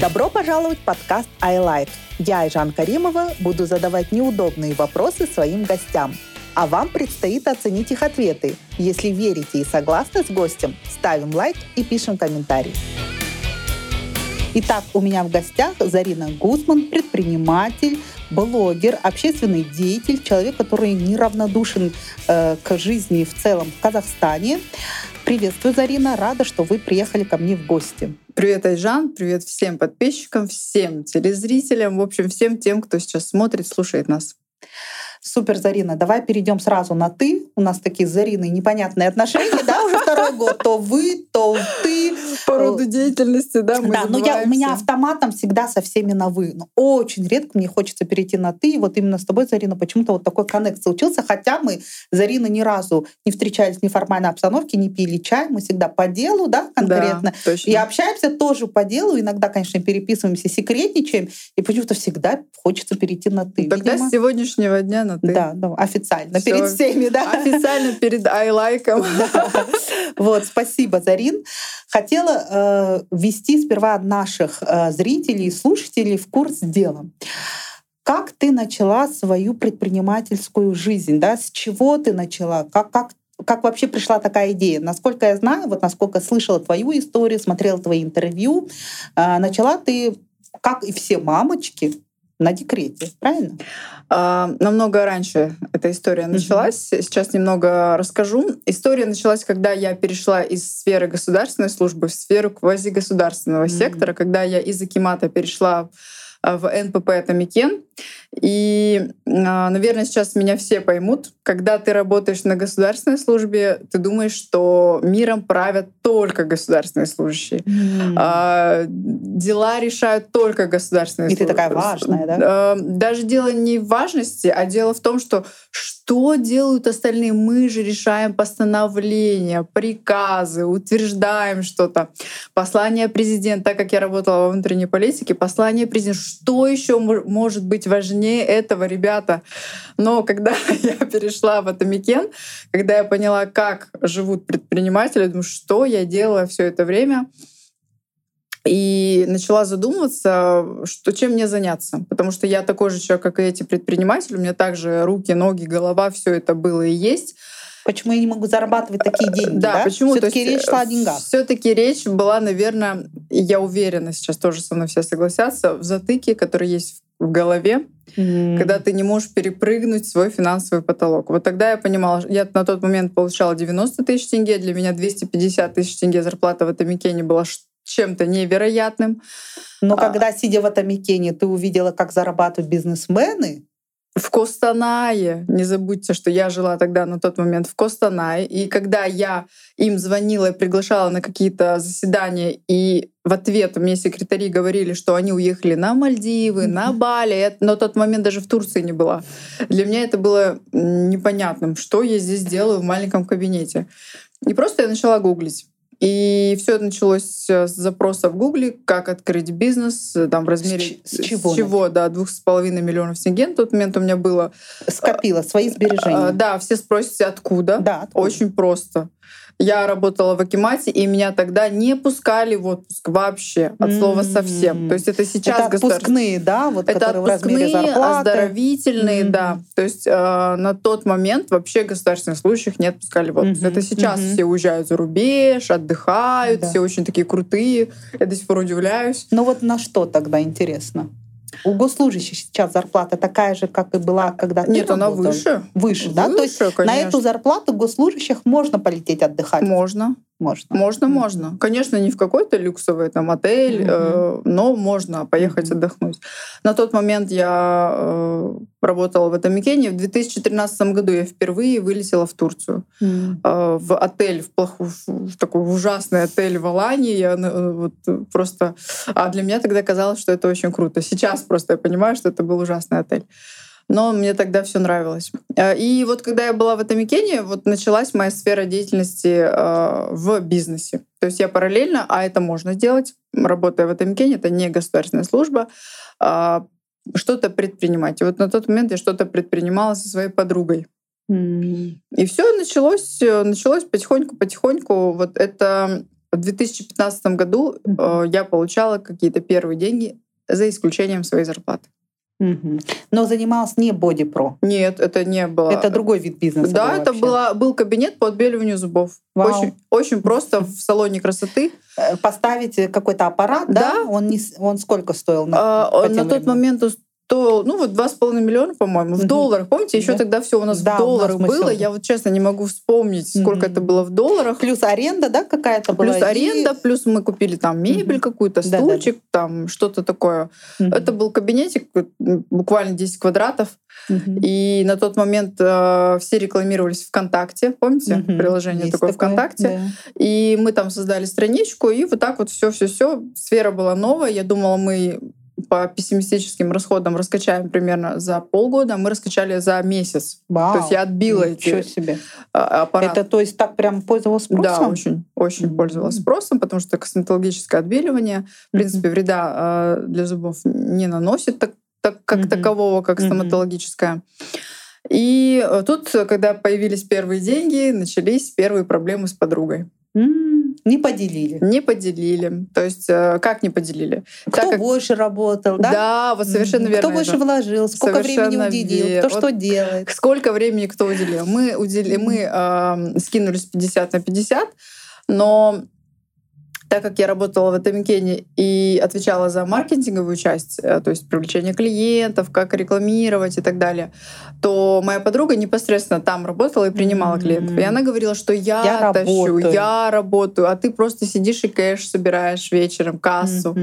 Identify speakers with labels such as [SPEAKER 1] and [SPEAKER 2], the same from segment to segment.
[SPEAKER 1] Добро пожаловать в подкаст iLife. Я, Айжан Каримова, буду задавать неудобные вопросы своим гостям. А вам предстоит оценить их ответы. Если верите и согласны с гостем, ставим лайк и пишем комментарий. Итак, у меня в гостях Зарина Гусман, предприниматель, блогер, общественный деятель, человек, который неравнодушен э, к жизни в целом в Казахстане. Приветствую, Зарина. Рада, что вы приехали ко мне в гости.
[SPEAKER 2] Привет, Айжан. Привет всем подписчикам, всем телезрителям, в общем, всем тем, кто сейчас смотрит, слушает нас.
[SPEAKER 1] Супер, Зарина. Давай перейдем сразу на ты. У нас такие с Зариной непонятные отношения, да, уже второй год. То вы, то ты.
[SPEAKER 2] По роду деятельности, да, мы
[SPEAKER 1] Да, но я, у меня автоматом всегда со всеми на вы. Но очень редко мне хочется перейти на ты. И вот именно с тобой, Зарина, почему-то вот такой коннект случился. Хотя мы, Зарина, ни разу не встречались в неформальной обстановке, не пили чай. Мы всегда по делу, да, конкретно.
[SPEAKER 2] Да, точно.
[SPEAKER 1] И общаемся тоже по делу. Иногда, конечно, переписываемся, секретничаем. И почему-то всегда хочется перейти на ты.
[SPEAKER 2] Тогда
[SPEAKER 1] Видимо,
[SPEAKER 2] с сегодняшнего дня на ты.
[SPEAKER 1] Да, да, официально,
[SPEAKER 2] Всё.
[SPEAKER 1] перед всеми, да.
[SPEAKER 2] Официально перед айлайком.
[SPEAKER 1] Вот, спасибо, Зарин. Хотела э, ввести сперва наших э, зрителей и слушателей в курс дела. Как ты начала свою предпринимательскую жизнь? Да? С чего ты начала? Как, как, как вообще пришла такая идея? Насколько я знаю, вот насколько слышала твою историю, смотрела твои интервью, э, начала ты, как и все мамочки, на декрете, правильно?
[SPEAKER 2] А, Намного раньше эта история началась. Сейчас немного расскажу. История началась, когда я перешла из сферы государственной службы в сферу квазигосударственного
[SPEAKER 1] Мгм.
[SPEAKER 2] сектора, когда я из Акимата перешла а, в НПП Атамикен. И, а, наверное, сейчас меня все поймут. Когда ты работаешь на государственной службе, ты думаешь, что миром правят только государственные служащие. А, дела решают только государственные
[SPEAKER 1] И ты
[SPEAKER 2] службы.
[SPEAKER 1] такая важная, да?
[SPEAKER 2] Даже дело не в важности, а дело в том, что что делают остальные? Мы же решаем постановления, приказы, утверждаем что-то. Послание президента, так как я работала во внутренней политике, послание президента. Что еще может быть важнее этого, ребята? Но когда я перешла в Атамекен, когда я поняла, как живут предприниматели, я думаю, что я делала все это время, и начала задумываться, что, чем мне заняться. Потому что я такой же человек, как и эти предприниматели. У меня также руки, ноги, голова, все это было и есть.
[SPEAKER 1] Почему я не могу зарабатывать такие деньги?
[SPEAKER 2] Да,
[SPEAKER 1] Да,
[SPEAKER 2] почему?
[SPEAKER 1] все таки речь шла о деньгах.
[SPEAKER 2] Все-таки речь была, наверное, я уверена, сейчас тоже со мной все согласятся, в затыке, который есть в голове, когда ты не можешь перепрыгнуть свой финансовый потолок. Вот тогда я понимала, я на тот момент получала 90 тысяч тенге, для меня 250 тысяч тенге зарплата в Атамикене была чем-то невероятным.
[SPEAKER 1] Но
[SPEAKER 2] А.
[SPEAKER 1] когда, сидя в Атамикене, ты увидела, как зарабатывают бизнесмены,
[SPEAKER 2] В Костанае, не забудьте, что я жила тогда на тот момент в Костанае, и когда я им звонила и приглашала на какие-то заседания, и в ответ мне секретари говорили, что они уехали на Мальдивы, на. Бали, я на тот момент даже в Турции не была. Для меня это было непонятным, что я здесь делаю в маленьком кабинете. И просто я начала гуглить. И все началось э, с запроса в Гугле, как открыть бизнес, э, там в размере
[SPEAKER 1] С с чего
[SPEAKER 2] чего да, двух с половиной миллионов тенге. На тот момент у меня было.
[SPEAKER 1] скопила свои сбережения.
[SPEAKER 2] А, Да, все спросите, откуда?
[SPEAKER 1] Да, откуда?
[SPEAKER 2] Очень просто. Я работала в Акимате, и меня тогда не пускали в отпуск вообще, от слова совсем. То есть это сейчас
[SPEAKER 1] Это отпускные, да, вот
[SPEAKER 2] это
[SPEAKER 1] которые в размере
[SPEAKER 2] отпускные,
[SPEAKER 1] зарплаты.
[SPEAKER 2] оздоровительные,
[SPEAKER 1] Мгм.
[SPEAKER 2] да. То есть э, на тот момент вообще государственных служащих не отпускали в отпуск.
[SPEAKER 1] Мгм,
[SPEAKER 2] Это сейчас
[SPEAKER 1] мгм.
[SPEAKER 2] все уезжают за рубеж, отдыхают,
[SPEAKER 1] Да.
[SPEAKER 2] все очень такие крутые. Я до сих пор удивляюсь.
[SPEAKER 1] Ну вот на что тогда интересно? У госслужащих сейчас зарплата такая же, как и была, когда ты
[SPEAKER 2] Нет, она выше.
[SPEAKER 1] Выше, да? То есть
[SPEAKER 2] Выше,
[SPEAKER 1] на
[SPEAKER 2] конечно.
[SPEAKER 1] эту зарплату госслужащих можно полететь отдыхать?
[SPEAKER 2] Можно.
[SPEAKER 1] Можно.
[SPEAKER 2] Можно, можно. Конечно, не в какой-то люксовый там отель,
[SPEAKER 1] Мгм.
[SPEAKER 2] э, но можно поехать
[SPEAKER 1] Мгм.
[SPEAKER 2] отдохнуть. На тот момент я э, работала в Атамикене. В 2013 году я впервые вылетела в Турцию.
[SPEAKER 1] М.
[SPEAKER 2] э, в отель, в, плохую, в такой ужасный отель в Алании. Я э, вот э, просто... А для меня тогда казалось, что это очень круто. Сейчас просто я понимаю, что это был ужасный отель. Но мне тогда все нравилось. Э, И вот когда я была в Атамикене, вот началась моя сфера деятельности э, в бизнесе. То есть я параллельно, а это можно делать, работая в Атамикене, это не государственная служба, а, что-то предпринимать. И вот на тот момент я что-то предпринимала со своей подругой.
[SPEAKER 1] М.
[SPEAKER 2] И все началось, э, началось потихоньку-потихоньку. Вот это в 2015 году э, я получала какие-то первые деньги за исключением своей зарплаты.
[SPEAKER 1] Мгм. Но занималась не Pro.
[SPEAKER 2] Нет, это не было.
[SPEAKER 1] Это другой вид бизнеса.
[SPEAKER 2] Да,
[SPEAKER 1] был
[SPEAKER 2] это
[SPEAKER 1] вообще.
[SPEAKER 2] была, был кабинет по отбеливанию зубов.
[SPEAKER 1] Вау.
[SPEAKER 2] Очень, очень просто в салоне красоты.
[SPEAKER 1] Э, Поставить какой-то аппарат, да?
[SPEAKER 2] Да.
[SPEAKER 1] Он, не, он сколько стоил? На,
[SPEAKER 2] А,
[SPEAKER 1] по
[SPEAKER 2] на тот
[SPEAKER 1] временам?
[SPEAKER 2] момент стоил, ну вот два с половиной миллиона, по-моему, в долларах. Помните, еще
[SPEAKER 1] Да.
[SPEAKER 2] тогда все у нас
[SPEAKER 1] Да,
[SPEAKER 2] в
[SPEAKER 1] нас
[SPEAKER 2] долларах
[SPEAKER 1] мы
[SPEAKER 2] было. Я вот честно не могу вспомнить, сколько
[SPEAKER 1] Мгм.
[SPEAKER 2] это было в долларах.
[SPEAKER 1] Плюс аренда, да, какая-то была?
[SPEAKER 2] Плюс
[SPEAKER 1] и-
[SPEAKER 2] аренда, плюс мы купили там мебель
[SPEAKER 1] Мгм.
[SPEAKER 2] какую-то, стульчик, там что-то такое.
[SPEAKER 1] Мгм.
[SPEAKER 2] Это был кабинетик, буквально 10 квадратов.
[SPEAKER 1] Мгм.
[SPEAKER 2] И на тот момент э, все рекламировались ВКонтакте. Помните
[SPEAKER 1] Мгм.
[SPEAKER 2] приложение
[SPEAKER 1] Есть
[SPEAKER 2] такое ВКонтакте? И мы там создали страничку, и вот так вот все, все, все. Сфера была новая. Я думала, мы по пессимистическим расходам раскачаем примерно за полгода, а мы раскачали за месяц.
[SPEAKER 1] Вау.
[SPEAKER 2] То есть я отбила
[SPEAKER 1] Ничего
[SPEAKER 2] эти
[SPEAKER 1] себе.
[SPEAKER 2] а, аппараты.
[SPEAKER 1] Это то есть так прям пользовался
[SPEAKER 2] Да,
[SPEAKER 1] спросом?
[SPEAKER 2] очень, очень
[SPEAKER 1] Мгм.
[SPEAKER 2] пользовалась спросом, потому что косметологическое отбеливание, в принципе, вреда э, для зубов не наносит так, так- как
[SPEAKER 1] Мгм.
[SPEAKER 2] такового, как стоматологическое. И э, тут, когда появились первые деньги, начались первые проблемы с подругой.
[SPEAKER 1] Не поделили.
[SPEAKER 2] Не поделили. То есть, э, как не поделили?
[SPEAKER 1] Кто
[SPEAKER 2] Так как-
[SPEAKER 1] больше работал, да?
[SPEAKER 2] Да, вот совершенно верно.
[SPEAKER 1] Кто больше
[SPEAKER 2] Эва.
[SPEAKER 1] вложил, сколько времени
[SPEAKER 2] Совершенно
[SPEAKER 1] уделил,
[SPEAKER 2] верно.
[SPEAKER 1] кто что делает.
[SPEAKER 2] Сколько времени кто уделил? Мы, удели... мы эм, скинулись 50 на 50, но так как я работала в Атомикене и отвечала за маркетинговую часть, э, то есть привлечение клиентов, как рекламировать и так далее, то моя подруга непосредственно там работала и принимала клиентов. И она говорила, что я,
[SPEAKER 1] Я
[SPEAKER 2] тащу,
[SPEAKER 1] работаю.
[SPEAKER 2] я работаю, а ты просто сидишь и кэш собираешь вечером, кассу.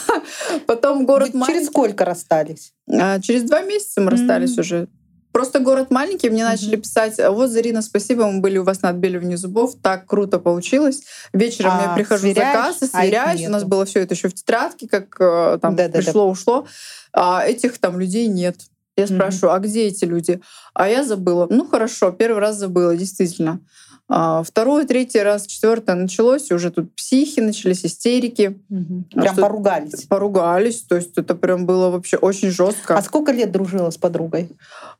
[SPEAKER 2] Потом город.
[SPEAKER 1] Через сколько расстались?
[SPEAKER 2] А, Через два месяца мы расстались уже. Просто город маленький, мне
[SPEAKER 1] Мгм.
[SPEAKER 2] начали писать, «А вот, Зарина, спасибо, мы были у вас на отбеливании зубов, так круто получилось. Вечером
[SPEAKER 1] А,
[SPEAKER 2] я прихожу
[SPEAKER 1] сверяешь,
[SPEAKER 2] за кассой,
[SPEAKER 1] а
[SPEAKER 2] сверяюсь, у нас было все это еще в тетрадке, как э, там
[SPEAKER 1] Да-да-да.
[SPEAKER 2] пришло, ушло. А этих там людей нет. Я
[SPEAKER 1] Мгм.
[SPEAKER 2] спрашиваю, а где эти люди? А я забыла. Ну хорошо, первый раз забыла, действительно. А, второй, третий раз, четвертый началось, и уже тут психи начались, истерики. А
[SPEAKER 1] Прям
[SPEAKER 2] что-
[SPEAKER 1] поругались.
[SPEAKER 2] поругались. То есть это прям было вообще очень жестко.
[SPEAKER 1] А сколько лет дружила с подругой?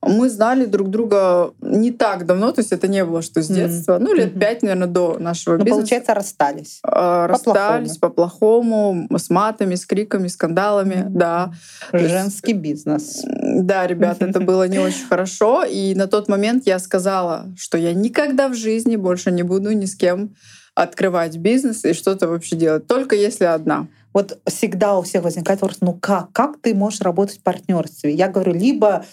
[SPEAKER 2] Мы знали друг друга не так давно, то есть это не было что с детства. Ну, лет
[SPEAKER 1] Мгм.
[SPEAKER 2] пять, наверное, до нашего
[SPEAKER 1] Ну,
[SPEAKER 2] бизнеса.
[SPEAKER 1] получается, расстались.
[SPEAKER 2] А, Расстались по-плохому, с матами, с криками, скандалами,
[SPEAKER 1] Мгм.
[SPEAKER 2] да. есть-
[SPEAKER 1] Женский бизнес.
[SPEAKER 2] Да, ребята, это было не очень хорошо. И на тот момент я сказала, что я никогда в жизни больше не буду ни с кем открывать бизнес и что-то вообще делать. Только если одна.
[SPEAKER 1] Вот всегда у всех возникает вопрос, ну как? Как ты можешь работать в партнерстве? Я говорю, либо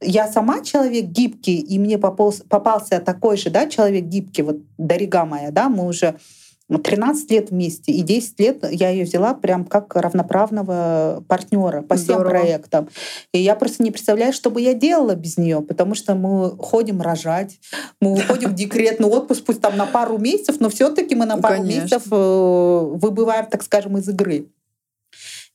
[SPEAKER 1] я сама человек гибкий, и мне попался, попался такой же да, человек гибкий, вот Дарига моя, да, мы уже 13 лет вместе, и 10 лет я ее взяла прям как равноправного партнера по всем
[SPEAKER 2] Здорово.
[SPEAKER 1] проектам. И я просто не представляю, что бы я делала без нее, потому что мы ходим рожать, мы уходим в декретный отпуск, пусть там на пару месяцев, но все-таки мы на пару
[SPEAKER 2] Конечно.
[SPEAKER 1] месяцев э, выбываем, так скажем, из игры.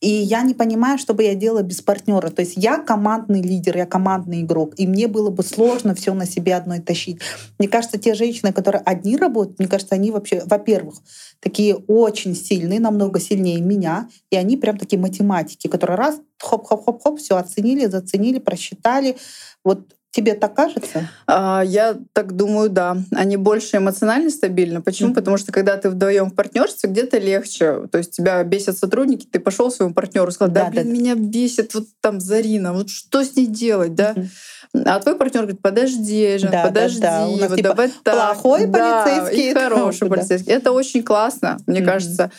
[SPEAKER 1] И я не понимаю, что бы я делала без партнера. То есть я командный лидер, я командный игрок, и мне было бы сложно все на себе одной тащить. Мне кажется, те женщины, которые одни работают, мне кажется, они вообще, во-первых, такие очень сильные, намного сильнее меня, и они прям такие математики, которые раз, хоп-хоп-хоп-хоп, все оценили, заценили, просчитали. Вот тебе так кажется?
[SPEAKER 2] А, Я так думаю, да. Они больше эмоционально стабильны. Почему?
[SPEAKER 1] Мгм.
[SPEAKER 2] Потому что когда ты вдвоем в партнерстве, где-то легче. То есть тебя бесят сотрудники, ты пошел своему партнеру, сказал, да,
[SPEAKER 1] Да,
[SPEAKER 2] блин,
[SPEAKER 1] да,
[SPEAKER 2] меня бесит вот там Зарина, вот что с ней делать, да?
[SPEAKER 1] Мгм.
[SPEAKER 2] А твой партнер говорит, подожди, Жен,
[SPEAKER 1] Да, да,
[SPEAKER 2] подожди,
[SPEAKER 1] да. У нас
[SPEAKER 2] вот
[SPEAKER 1] типа
[SPEAKER 2] давай так.
[SPEAKER 1] плохой
[SPEAKER 2] Да,
[SPEAKER 1] полицейский,
[SPEAKER 2] и хороший
[SPEAKER 1] да.
[SPEAKER 2] полицейский. Это очень классно, мне
[SPEAKER 1] Мгм.
[SPEAKER 2] кажется.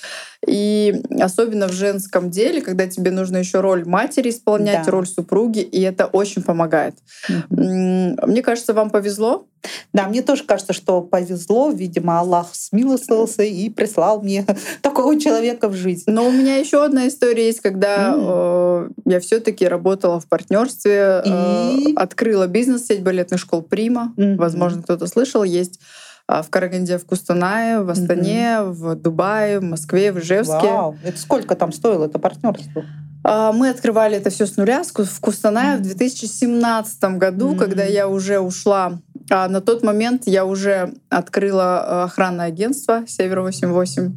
[SPEAKER 2] И особенно в женском деле, когда тебе нужно еще роль матери исполнять,
[SPEAKER 1] Да.
[SPEAKER 2] роль супруги, и это очень помогает. М, Мне кажется, вам повезло.
[SPEAKER 1] Да, мне тоже кажется, что повезло. Видимо, Аллах смилостился и прислал мне такого человека в жизнь.
[SPEAKER 2] Но у меня еще одна история есть, когда э, я все-таки работала в партнерстве, э,
[SPEAKER 1] И?
[SPEAKER 2] открыла бизнес сеть балетных школ Прима.
[SPEAKER 1] Мгм.
[SPEAKER 2] Возможно, кто-то слышал, есть а, в Караганде, в Кустанае, в Астане, в Дубае, в Москве, в Ижевске.
[SPEAKER 1] Вау, это сколько там стоило это партнерство?
[SPEAKER 2] А, Мы открывали это все с нуля в Кустанае в 2017 году,
[SPEAKER 1] Мгм.
[SPEAKER 2] когда я уже ушла. А на тот момент я уже открыла э, охранное агентство Север 88.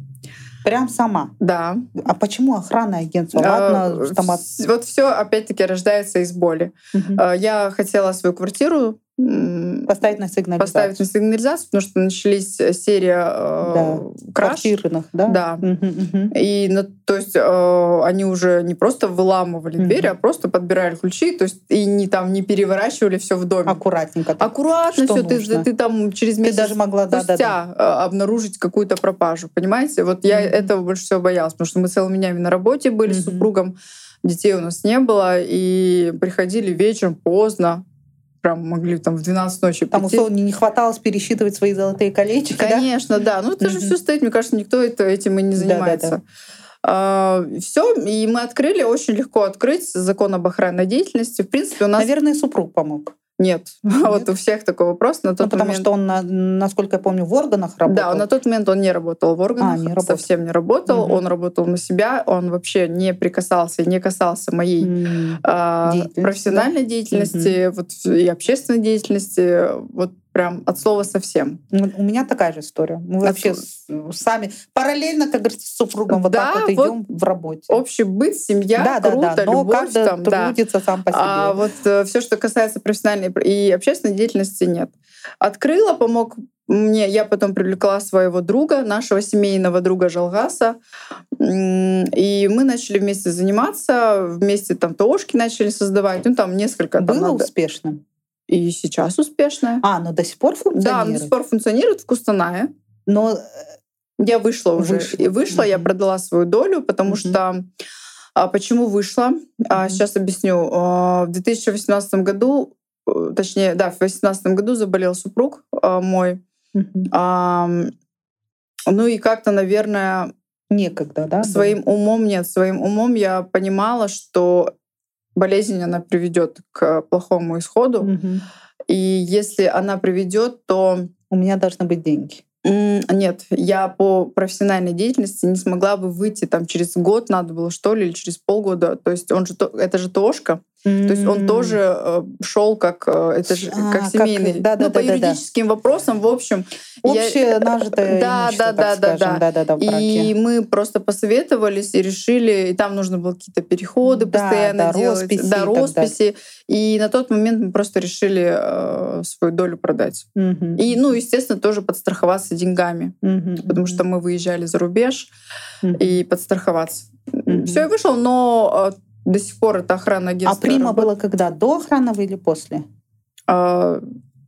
[SPEAKER 1] Прям сама.
[SPEAKER 2] Да.
[SPEAKER 1] А почему охранное агентство?
[SPEAKER 2] А,
[SPEAKER 1] Ладно, стомат.
[SPEAKER 2] вс- Вот все опять-таки рождается из боли. А, Я хотела свою квартиру
[SPEAKER 1] Поставить на сигнализацию.
[SPEAKER 2] Поставить на сигнализацию, потому что начались э, серия э,
[SPEAKER 1] да.
[SPEAKER 2] краж.
[SPEAKER 1] Квартирных, да?
[SPEAKER 2] Да.
[SPEAKER 1] Угу, угу.
[SPEAKER 2] И, ну, то есть, э, они уже не просто выламывали
[SPEAKER 1] Мгм.
[SPEAKER 2] дверь, а просто подбирали ключи, то есть, и не там не переворачивали все в доме.
[SPEAKER 1] Аккуратненько. так.
[SPEAKER 2] Аккуратно
[SPEAKER 1] Что
[SPEAKER 2] все, ты, ты там через
[SPEAKER 1] Ты
[SPEAKER 2] месяц
[SPEAKER 1] даже могла, да, да, да.
[SPEAKER 2] э, обнаружить какую-то пропажу, понимаете? Вот я этого больше всего боялась, потому что мы целыми днями на работе были с супругом, детей у нас не было, и приходили вечером поздно, прям могли там в 12 ночи
[SPEAKER 1] Там
[SPEAKER 2] прийти.
[SPEAKER 1] условно не хваталось пересчитывать свои золотые колечки, да?
[SPEAKER 2] Конечно, да. Ну это же
[SPEAKER 1] Мгм.
[SPEAKER 2] все стоит, мне кажется, никто это, этим и не занимается. все, и мы открыли, очень легко открыть закон об охранной деятельности. В принципе, у нас
[SPEAKER 1] Наверное, супруг помог.
[SPEAKER 2] Нет. Вот у всех такой вопрос. На
[SPEAKER 1] Ну,
[SPEAKER 2] тот
[SPEAKER 1] потому
[SPEAKER 2] момент...
[SPEAKER 1] что он, на- насколько я помню, в органах работал.
[SPEAKER 2] Да, на тот момент он не работал в органах,
[SPEAKER 1] А, не работал.
[SPEAKER 2] совсем не работал.
[SPEAKER 1] Мгм.
[SPEAKER 2] Он работал на себя, он вообще не прикасался, и не касался моей
[SPEAKER 1] М.
[SPEAKER 2] а,
[SPEAKER 1] Деятельности,
[SPEAKER 2] профессиональной деятельности, вот и общественной деятельности, вот прям от слова совсем.
[SPEAKER 1] Ну, У меня такая же история. Мы
[SPEAKER 2] А
[SPEAKER 1] вообще с- сами параллельно, как говорится, с супругом вот
[SPEAKER 2] Да,
[SPEAKER 1] так вот
[SPEAKER 2] вот
[SPEAKER 1] идем в работе.
[SPEAKER 2] Общий быт, семья,
[SPEAKER 1] да, да,
[SPEAKER 2] круто,
[SPEAKER 1] да. Но
[SPEAKER 2] любовь
[SPEAKER 1] каждый
[SPEAKER 2] там, да.
[SPEAKER 1] трудится сам по себе.
[SPEAKER 2] А вот все, что касается профессиональной и общественной деятельности, нет. Открыла, помог мне, я потом привлекла своего друга, нашего семейного друга Жалгаса, и мы начали вместе заниматься, вместе там ТОшки начали создавать, ну там несколько. Там
[SPEAKER 1] Было
[SPEAKER 2] надо-
[SPEAKER 1] успешно.
[SPEAKER 2] И сейчас успешная.
[SPEAKER 1] А, но до сих пор
[SPEAKER 2] Да,
[SPEAKER 1] функционирует.
[SPEAKER 2] она до сих пор функционирует в Кустанае.
[SPEAKER 1] Но э,
[SPEAKER 2] Я вышла уже.
[SPEAKER 1] Вышла.
[SPEAKER 2] И вышла, я
[SPEAKER 1] Мгм.
[SPEAKER 2] продала свою долю, потому
[SPEAKER 1] Мгм.
[SPEAKER 2] что а, почему вышла? А,
[SPEAKER 1] Мгм.
[SPEAKER 2] сейчас объясню. А, В 2018 году, э, точнее, да, в 2018 году заболел супруг а, мой.
[SPEAKER 1] мгм,
[SPEAKER 2] Ам, Ну и как-то, наверное,
[SPEAKER 1] некогда, да?
[SPEAKER 2] своим умом, нет, своим умом я понимала, что болезнь, она приведет к плохому исходу.
[SPEAKER 1] Мгм.
[SPEAKER 2] И если она приведет, то
[SPEAKER 1] У меня должны быть деньги.
[SPEAKER 2] Нет, я по профессиональной деятельности не смогла бы выйти там через год надо было что ли или через полгода. То есть он же то- это же ТОшка, то есть он тоже шел как э, это же
[SPEAKER 1] А,
[SPEAKER 2] как
[SPEAKER 1] как-
[SPEAKER 2] семейный,
[SPEAKER 1] да-да-да-да-да.
[SPEAKER 2] ну по юридическим вопросам, в общем. я-
[SPEAKER 1] Общее нажитое
[SPEAKER 2] Да,
[SPEAKER 1] имущество,
[SPEAKER 2] да, да, да, да.
[SPEAKER 1] Да-да-да, в браке.
[SPEAKER 2] И мы просто посоветовались и решили, и там нужно было какие-то переходы
[SPEAKER 1] Да,
[SPEAKER 2] постоянно
[SPEAKER 1] да,
[SPEAKER 2] делать,
[SPEAKER 1] росписи и
[SPEAKER 2] да, росписи. И на тот момент мы просто решили э, свою долю продать.
[SPEAKER 1] Мгм.
[SPEAKER 2] И, ну, естественно, тоже подстраховаться деньгами.
[SPEAKER 1] Мгм.
[SPEAKER 2] потому что мы выезжали за рубеж
[SPEAKER 1] Мгм.
[SPEAKER 2] и подстраховаться.
[SPEAKER 1] Мгм.
[SPEAKER 2] Все, я вышел, но э, до сих пор это охранное
[SPEAKER 1] А
[SPEAKER 2] агентство.
[SPEAKER 1] прима
[SPEAKER 2] работает.
[SPEAKER 1] было когда? До охранного или после?
[SPEAKER 2] А,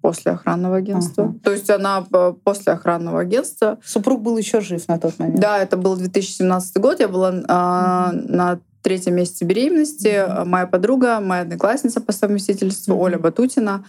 [SPEAKER 2] после охранного агентства.
[SPEAKER 1] Ага.
[SPEAKER 2] То есть она э, после охранного агентства.
[SPEAKER 1] Супруг был еще жив на тот момент.
[SPEAKER 2] Да, это был 2017 год. Я была а, на третьем месяце беременности. А Моя подруга, моя одноклассница по совместительству,
[SPEAKER 1] Мгм.
[SPEAKER 2] Оля Батутина,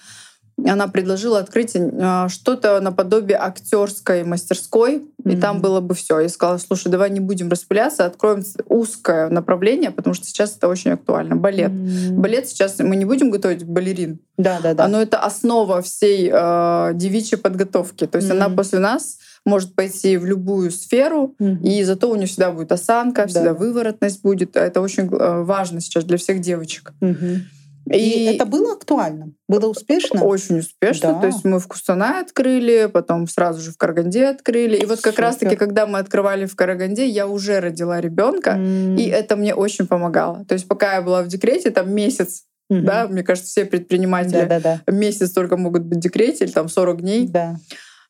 [SPEAKER 2] она предложила открыть э, что-то наподобие актерской мастерской, и
[SPEAKER 1] Мгм.
[SPEAKER 2] там было бы все. Я сказала, слушай, давай не будем распыляться, откроем узкое направление, потому что сейчас это очень актуально. Балет.
[SPEAKER 1] М.
[SPEAKER 2] Балет сейчас мы не будем готовить балерин.
[SPEAKER 1] Да, да, да.
[SPEAKER 2] Оно это основа всей э, девичьей подготовки. То есть она
[SPEAKER 1] Мгм.
[SPEAKER 2] после нас может пойти в любую сферу,
[SPEAKER 1] Мгм.
[SPEAKER 2] и зато у нее всегда будет осанка,
[SPEAKER 1] Да.
[SPEAKER 2] всегда выворотность будет. Это очень важно сейчас для всех девочек.
[SPEAKER 1] Мгм. И, это было актуально? Было успешно?
[SPEAKER 2] Очень успешно.
[SPEAKER 1] Да.
[SPEAKER 2] То есть мы в Кустанае открыли, потом сразу же в Караганде открыли. И вот как
[SPEAKER 1] Супер.
[SPEAKER 2] раз-таки, когда мы открывали в Караганде, я уже родила ребенка,
[SPEAKER 1] М.
[SPEAKER 2] и это мне очень помогало. То есть пока я была в декрете, там месяц,
[SPEAKER 1] Мгм.
[SPEAKER 2] да, мне кажется, все предприниматели
[SPEAKER 1] Да, да,
[SPEAKER 2] месяц только могут быть в декрете, или там 40 дней.
[SPEAKER 1] да.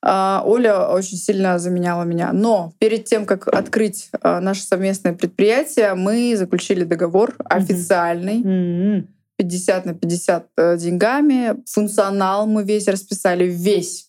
[SPEAKER 2] А, Оля очень сильно заменяла меня. Но перед тем, как открыть а, наше совместное предприятие, мы заключили договор официальный.
[SPEAKER 1] М.
[SPEAKER 2] 50 на 50 э, деньгами. Функционал мы весь расписали, весь.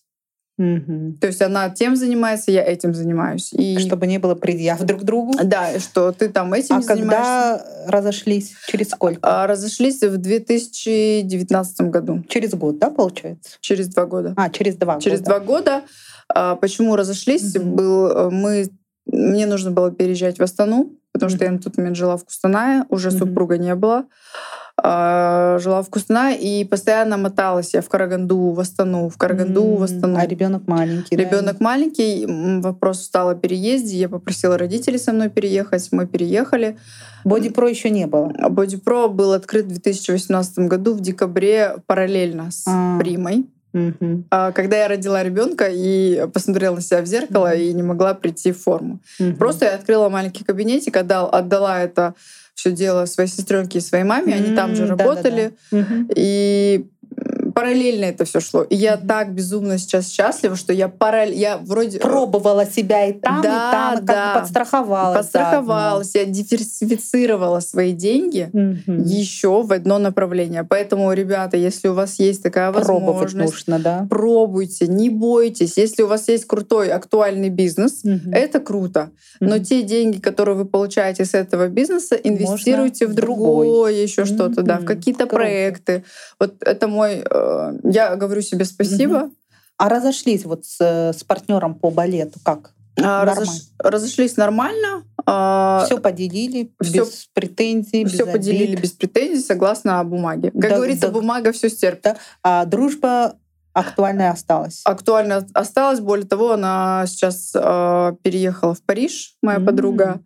[SPEAKER 1] Мгм.
[SPEAKER 2] То есть она тем занимается, я этим занимаюсь. И
[SPEAKER 1] Чтобы не было предъяв друг другу.
[SPEAKER 2] да, что ты там этим
[SPEAKER 1] А
[SPEAKER 2] занимаешься.
[SPEAKER 1] когда разошлись? Через сколько?
[SPEAKER 2] А, разошлись в 2019 году,
[SPEAKER 1] Через год, да, получается?
[SPEAKER 2] через два года.
[SPEAKER 1] А, через два
[SPEAKER 2] Через
[SPEAKER 1] года.
[SPEAKER 2] два года. А, Почему разошлись?
[SPEAKER 1] Мгм.
[SPEAKER 2] Был э, мы мне нужно было переезжать в Астану, потому что я на тот момент жила в Кустанае, уже
[SPEAKER 1] Мгм.
[SPEAKER 2] супруга не было. А, Жила в Кустанае и постоянно моталась я в Караганду, в Астану, в Караганду, в Астану.
[SPEAKER 1] А ребенок маленький. да?
[SPEAKER 2] Ребенок маленький, м, вопрос встал о переезде. Я попросила родителей со мной переехать. Мы переехали.
[SPEAKER 1] Боди Про еще не было.
[SPEAKER 2] Боди Про был открыт в 2018 году в декабре параллельно с
[SPEAKER 1] А.
[SPEAKER 2] Примой. А, Когда я родила ребенка и посмотрела на себя в зеркало
[SPEAKER 1] Мгм.
[SPEAKER 2] и не могла прийти в форму.
[SPEAKER 1] Мгм.
[SPEAKER 2] Просто я открыла маленький кабинетик, отдал, отдала это все дело своей сестренке и своей маме. Они там же
[SPEAKER 1] М, да-да-да.
[SPEAKER 2] работали.
[SPEAKER 1] Мгм.
[SPEAKER 2] И параллельно это все шло. И я так безумно сейчас счастлива, что я параллель, я вроде э,
[SPEAKER 1] пробовала себя и там,
[SPEAKER 2] да,
[SPEAKER 1] и там, и
[SPEAKER 2] да.
[SPEAKER 1] как бы подстраховалась.
[SPEAKER 2] Подстраховалась, я диверсифицировала свои деньги
[SPEAKER 1] Мгм.
[SPEAKER 2] еще в одно направление. Поэтому, ребята, если у вас есть такая
[SPEAKER 1] Пробовать
[SPEAKER 2] возможность,
[SPEAKER 1] нужно, да.
[SPEAKER 2] пробуйте, не бойтесь. Если у вас есть крутой актуальный бизнес,
[SPEAKER 1] Мгм.
[SPEAKER 2] это круто. Но
[SPEAKER 1] Мгм.
[SPEAKER 2] те деньги, которые вы получаете с этого бизнеса, инвестируйте
[SPEAKER 1] в
[SPEAKER 2] в
[SPEAKER 1] другой.
[SPEAKER 2] другое, еще что-то, да, в какие-то проекты. Вот это мой. Э, я говорю себе спасибо.
[SPEAKER 1] А разошлись вот с, с партнером по балету как?
[SPEAKER 2] А, разош- разошлись нормально. а,
[SPEAKER 1] Все поделили,
[SPEAKER 2] всё-
[SPEAKER 1] без претензий, без
[SPEAKER 2] все поделили
[SPEAKER 1] обид.
[SPEAKER 2] без претензий, согласно бумаге. Как
[SPEAKER 1] Да,
[SPEAKER 2] говорится,
[SPEAKER 1] да.
[SPEAKER 2] бумага все стерпит.
[SPEAKER 1] А дружба актуальная осталась.
[SPEAKER 2] Актуально осталась. Более того, она сейчас э, переехала в Париж, моя
[SPEAKER 1] М.
[SPEAKER 2] подруга.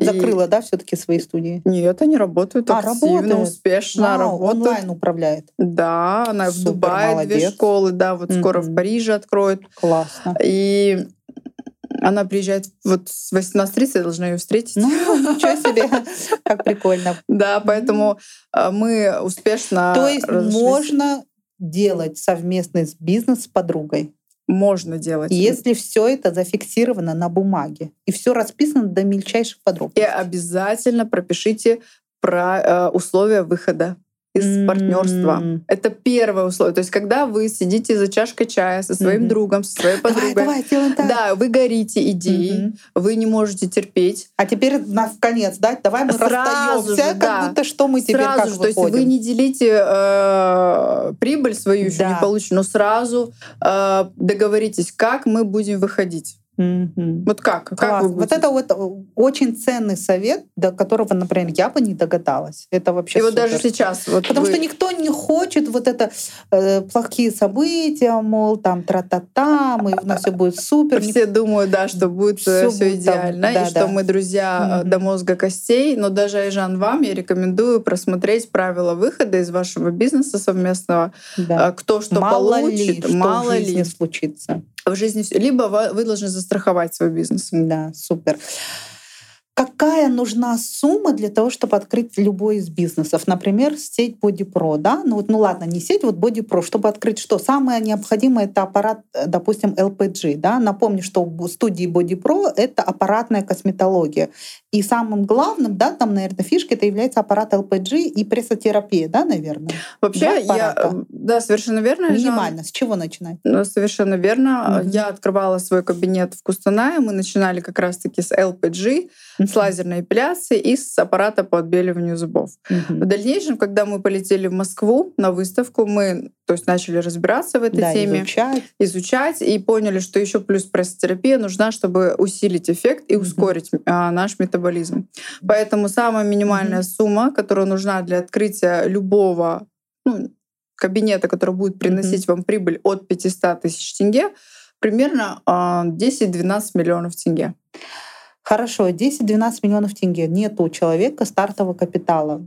[SPEAKER 2] И-
[SPEAKER 1] Закрыла, да, все-таки свои студии?
[SPEAKER 2] Нет, они работают
[SPEAKER 1] А,
[SPEAKER 2] активно,
[SPEAKER 1] работает?
[SPEAKER 2] успешно
[SPEAKER 1] Вау,
[SPEAKER 2] работают.
[SPEAKER 1] онлайн управляет.
[SPEAKER 2] Да, она в
[SPEAKER 1] Супер,
[SPEAKER 2] Дубае две
[SPEAKER 1] молодец.
[SPEAKER 2] школы, да, вот скоро в. Париже откроют.
[SPEAKER 1] Классно.
[SPEAKER 2] И она приезжает вот с 18.30, я должна ее встретить.
[SPEAKER 1] Ну, ничего себе, как прикольно.
[SPEAKER 2] Да, поэтому э, мы успешно
[SPEAKER 1] То есть можно делать совместный бизнес с подругой,
[SPEAKER 2] можно делать.
[SPEAKER 1] если все это зафиксировано на бумаге и все расписано до мельчайших
[SPEAKER 2] И
[SPEAKER 1] подробностей.
[SPEAKER 2] обязательно пропишите про э, условия выхода из
[SPEAKER 1] М.
[SPEAKER 2] партнерства. Это первое условие. То есть, когда вы сидите за чашкой чая со своим
[SPEAKER 1] Мгм.
[SPEAKER 2] другом, со своей
[SPEAKER 1] Давай,
[SPEAKER 2] подругой,
[SPEAKER 1] давай, делаем так.
[SPEAKER 2] да, вы горите идеей,
[SPEAKER 1] Мгм.
[SPEAKER 2] вы не можете терпеть.
[SPEAKER 1] А теперь на конец, да? Давай мы
[SPEAKER 2] Сразу
[SPEAKER 1] расстаемся,
[SPEAKER 2] же,
[SPEAKER 1] как
[SPEAKER 2] да.
[SPEAKER 1] будто что мы теперь
[SPEAKER 2] сразу
[SPEAKER 1] как
[SPEAKER 2] же, то есть
[SPEAKER 1] выходим.
[SPEAKER 2] вы не делите э, прибыль свою еще
[SPEAKER 1] Да.
[SPEAKER 2] не но сразу э, договоритесь, как мы будем выходить.
[SPEAKER 1] Мгм.
[SPEAKER 2] Вот как? Как вы
[SPEAKER 1] Вот это вот э, очень ценный совет, до которого, например, я бы не догадалась. Это вообще
[SPEAKER 2] И вот
[SPEAKER 1] супер.
[SPEAKER 2] даже сейчас, вот
[SPEAKER 1] Потому
[SPEAKER 2] вы-
[SPEAKER 1] что никто не хочет вот это э, плохие события, мол, там тра-та-та, мы, у нас все будет супер.
[SPEAKER 2] все думают, да, что будет
[SPEAKER 1] Всё
[SPEAKER 2] все
[SPEAKER 1] будет там,
[SPEAKER 2] идеально,
[SPEAKER 1] да,
[SPEAKER 2] и что
[SPEAKER 1] да.
[SPEAKER 2] мы друзья э,
[SPEAKER 1] Мгм.
[SPEAKER 2] до мозга костей. Но даже, Айжан, вам я рекомендую просмотреть правила выхода из вашего бизнеса совместного.
[SPEAKER 1] Да.
[SPEAKER 2] Э, Кто что
[SPEAKER 1] мало
[SPEAKER 2] получит,
[SPEAKER 1] ли, что
[SPEAKER 2] мало
[SPEAKER 1] в жизни
[SPEAKER 2] ли.
[SPEAKER 1] случится.
[SPEAKER 2] В жизни всё- Либо вы должны застраховать свой бизнес.
[SPEAKER 1] Да, супер. Какая нужна сумма для того, чтобы открыть любой из бизнесов? Например, сеть Body Pro, да? Ну вот, ну ладно, не сеть, вот Body Pro. Чтобы открыть что? Самое необходимое — это аппарат, э, допустим, LPG, да? Напомню, что в студии Body Pro — это аппаратная косметология. И самым главным, да, там, наверное, фишкой это является аппарат LPG и прессотерапия, да, наверное?
[SPEAKER 2] Вообще,
[SPEAKER 1] Два
[SPEAKER 2] я, э, да, совершенно верно.
[SPEAKER 1] Минимально. С чего начинать?
[SPEAKER 2] Ну, Совершенно верно.
[SPEAKER 1] Мгм.
[SPEAKER 2] Я открывала свой кабинет в Кустанае. Мы начинали как раз-таки с LPG, с лазерной эпиляции и с аппарата по отбеливанию зубов. В
[SPEAKER 1] Мгм.
[SPEAKER 2] дальнейшем, когда мы полетели в Москву на выставку, мы то есть, начали разбираться в этой
[SPEAKER 1] Да,
[SPEAKER 2] теме,
[SPEAKER 1] изучать.
[SPEAKER 2] изучать и поняли, что еще плюс пресс-терапия нужна, чтобы усилить эффект и ускорить а, наш метаболизм. Поэтому самая минимальная
[SPEAKER 1] Мгм.
[SPEAKER 2] сумма, которая нужна для открытия любого ну, кабинета, который будет приносить вам прибыль от 500 тысяч тенге, примерно а, 10-12 миллионов тенге.
[SPEAKER 1] Хорошо, 10-12 миллионов тенге. Нет у человека стартового капитала.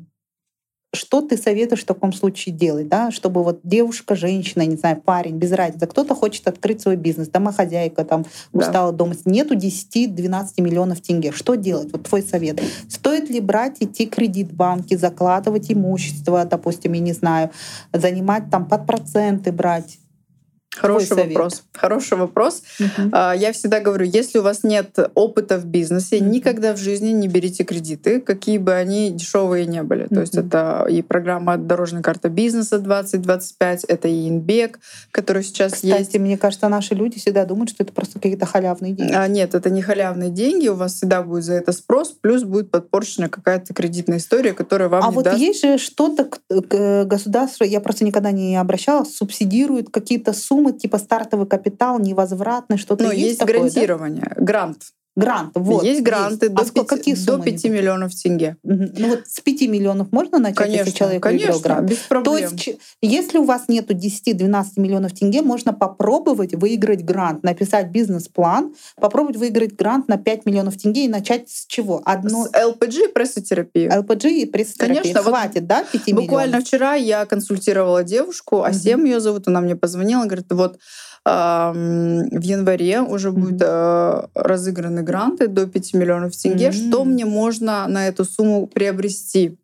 [SPEAKER 1] Что ты советуешь в таком случае делать, да, чтобы вот девушка, женщина, не знаю, парень, без разницы, кто-то хочет открыть свой бизнес, домохозяйка, там,
[SPEAKER 2] Да.
[SPEAKER 1] устала дома, нету 10-12 миллионов тенге. Что делать? Вот твой совет. Стоит ли брать, идти кредит в банке, закладывать имущество, допустим, я не знаю, занимать там под проценты брать?
[SPEAKER 2] Хороший
[SPEAKER 1] Твой совет.
[SPEAKER 2] вопрос. Хороший вопрос. А, Я всегда говорю, если у вас нет опыта в бизнесе,
[SPEAKER 1] Мгм.
[SPEAKER 2] никогда в жизни не берите кредиты, какие бы они дешевые не были. То есть это и программа «Дорожная карта бизнеса 2025», это и Инбек, который сейчас
[SPEAKER 1] Кстати,
[SPEAKER 2] есть.
[SPEAKER 1] мне кажется, наши люди всегда думают, что это просто какие-то халявные деньги.
[SPEAKER 2] А, нет, это не халявные деньги, у вас всегда будет за это спрос, плюс будет подпорчена какая-то кредитная история, которая вам
[SPEAKER 1] А
[SPEAKER 2] не
[SPEAKER 1] вот
[SPEAKER 2] даст.
[SPEAKER 1] есть же что-то, к- государство, я просто никогда не обращалась, субсидирует какие-то суммы, типа стартовый капитал, невозвратный, что-то
[SPEAKER 2] Ну,
[SPEAKER 1] есть,
[SPEAKER 2] есть
[SPEAKER 1] такое, да?
[SPEAKER 2] грант.
[SPEAKER 1] Грант, вот.
[SPEAKER 2] есть гранты
[SPEAKER 1] есть.
[SPEAKER 2] до,
[SPEAKER 1] А сколько-
[SPEAKER 2] 5,
[SPEAKER 1] какие
[SPEAKER 2] до
[SPEAKER 1] суммы
[SPEAKER 2] 5
[SPEAKER 1] они?
[SPEAKER 2] миллионов тенге.
[SPEAKER 1] Ну вот с 5 миллионов можно начать, если
[SPEAKER 2] Конечно,
[SPEAKER 1] человек выиграл
[SPEAKER 2] конечно,
[SPEAKER 1] грант?
[SPEAKER 2] без
[SPEAKER 1] То
[SPEAKER 2] проблем.
[SPEAKER 1] есть, ч- если у вас нету 10-12 миллионов тенге, можно попробовать выиграть грант, написать бизнес-план, попробовать выиграть грант на 5 миллионов тенге и начать с чего? Одно
[SPEAKER 2] С LPG и прессотерапии.
[SPEAKER 1] LPG и пресс-терапия.
[SPEAKER 2] Конечно, вот
[SPEAKER 1] Хватит, да, 5
[SPEAKER 2] Буквально
[SPEAKER 1] миллионов?
[SPEAKER 2] вчера я консультировала девушку, Асем ее зовут, она мне позвонила, говорит, вот в январе уже
[SPEAKER 1] Мгм.
[SPEAKER 2] будут э, разыграны гранты до 5 миллионов тенге. Что мне можно на эту сумму приобрести?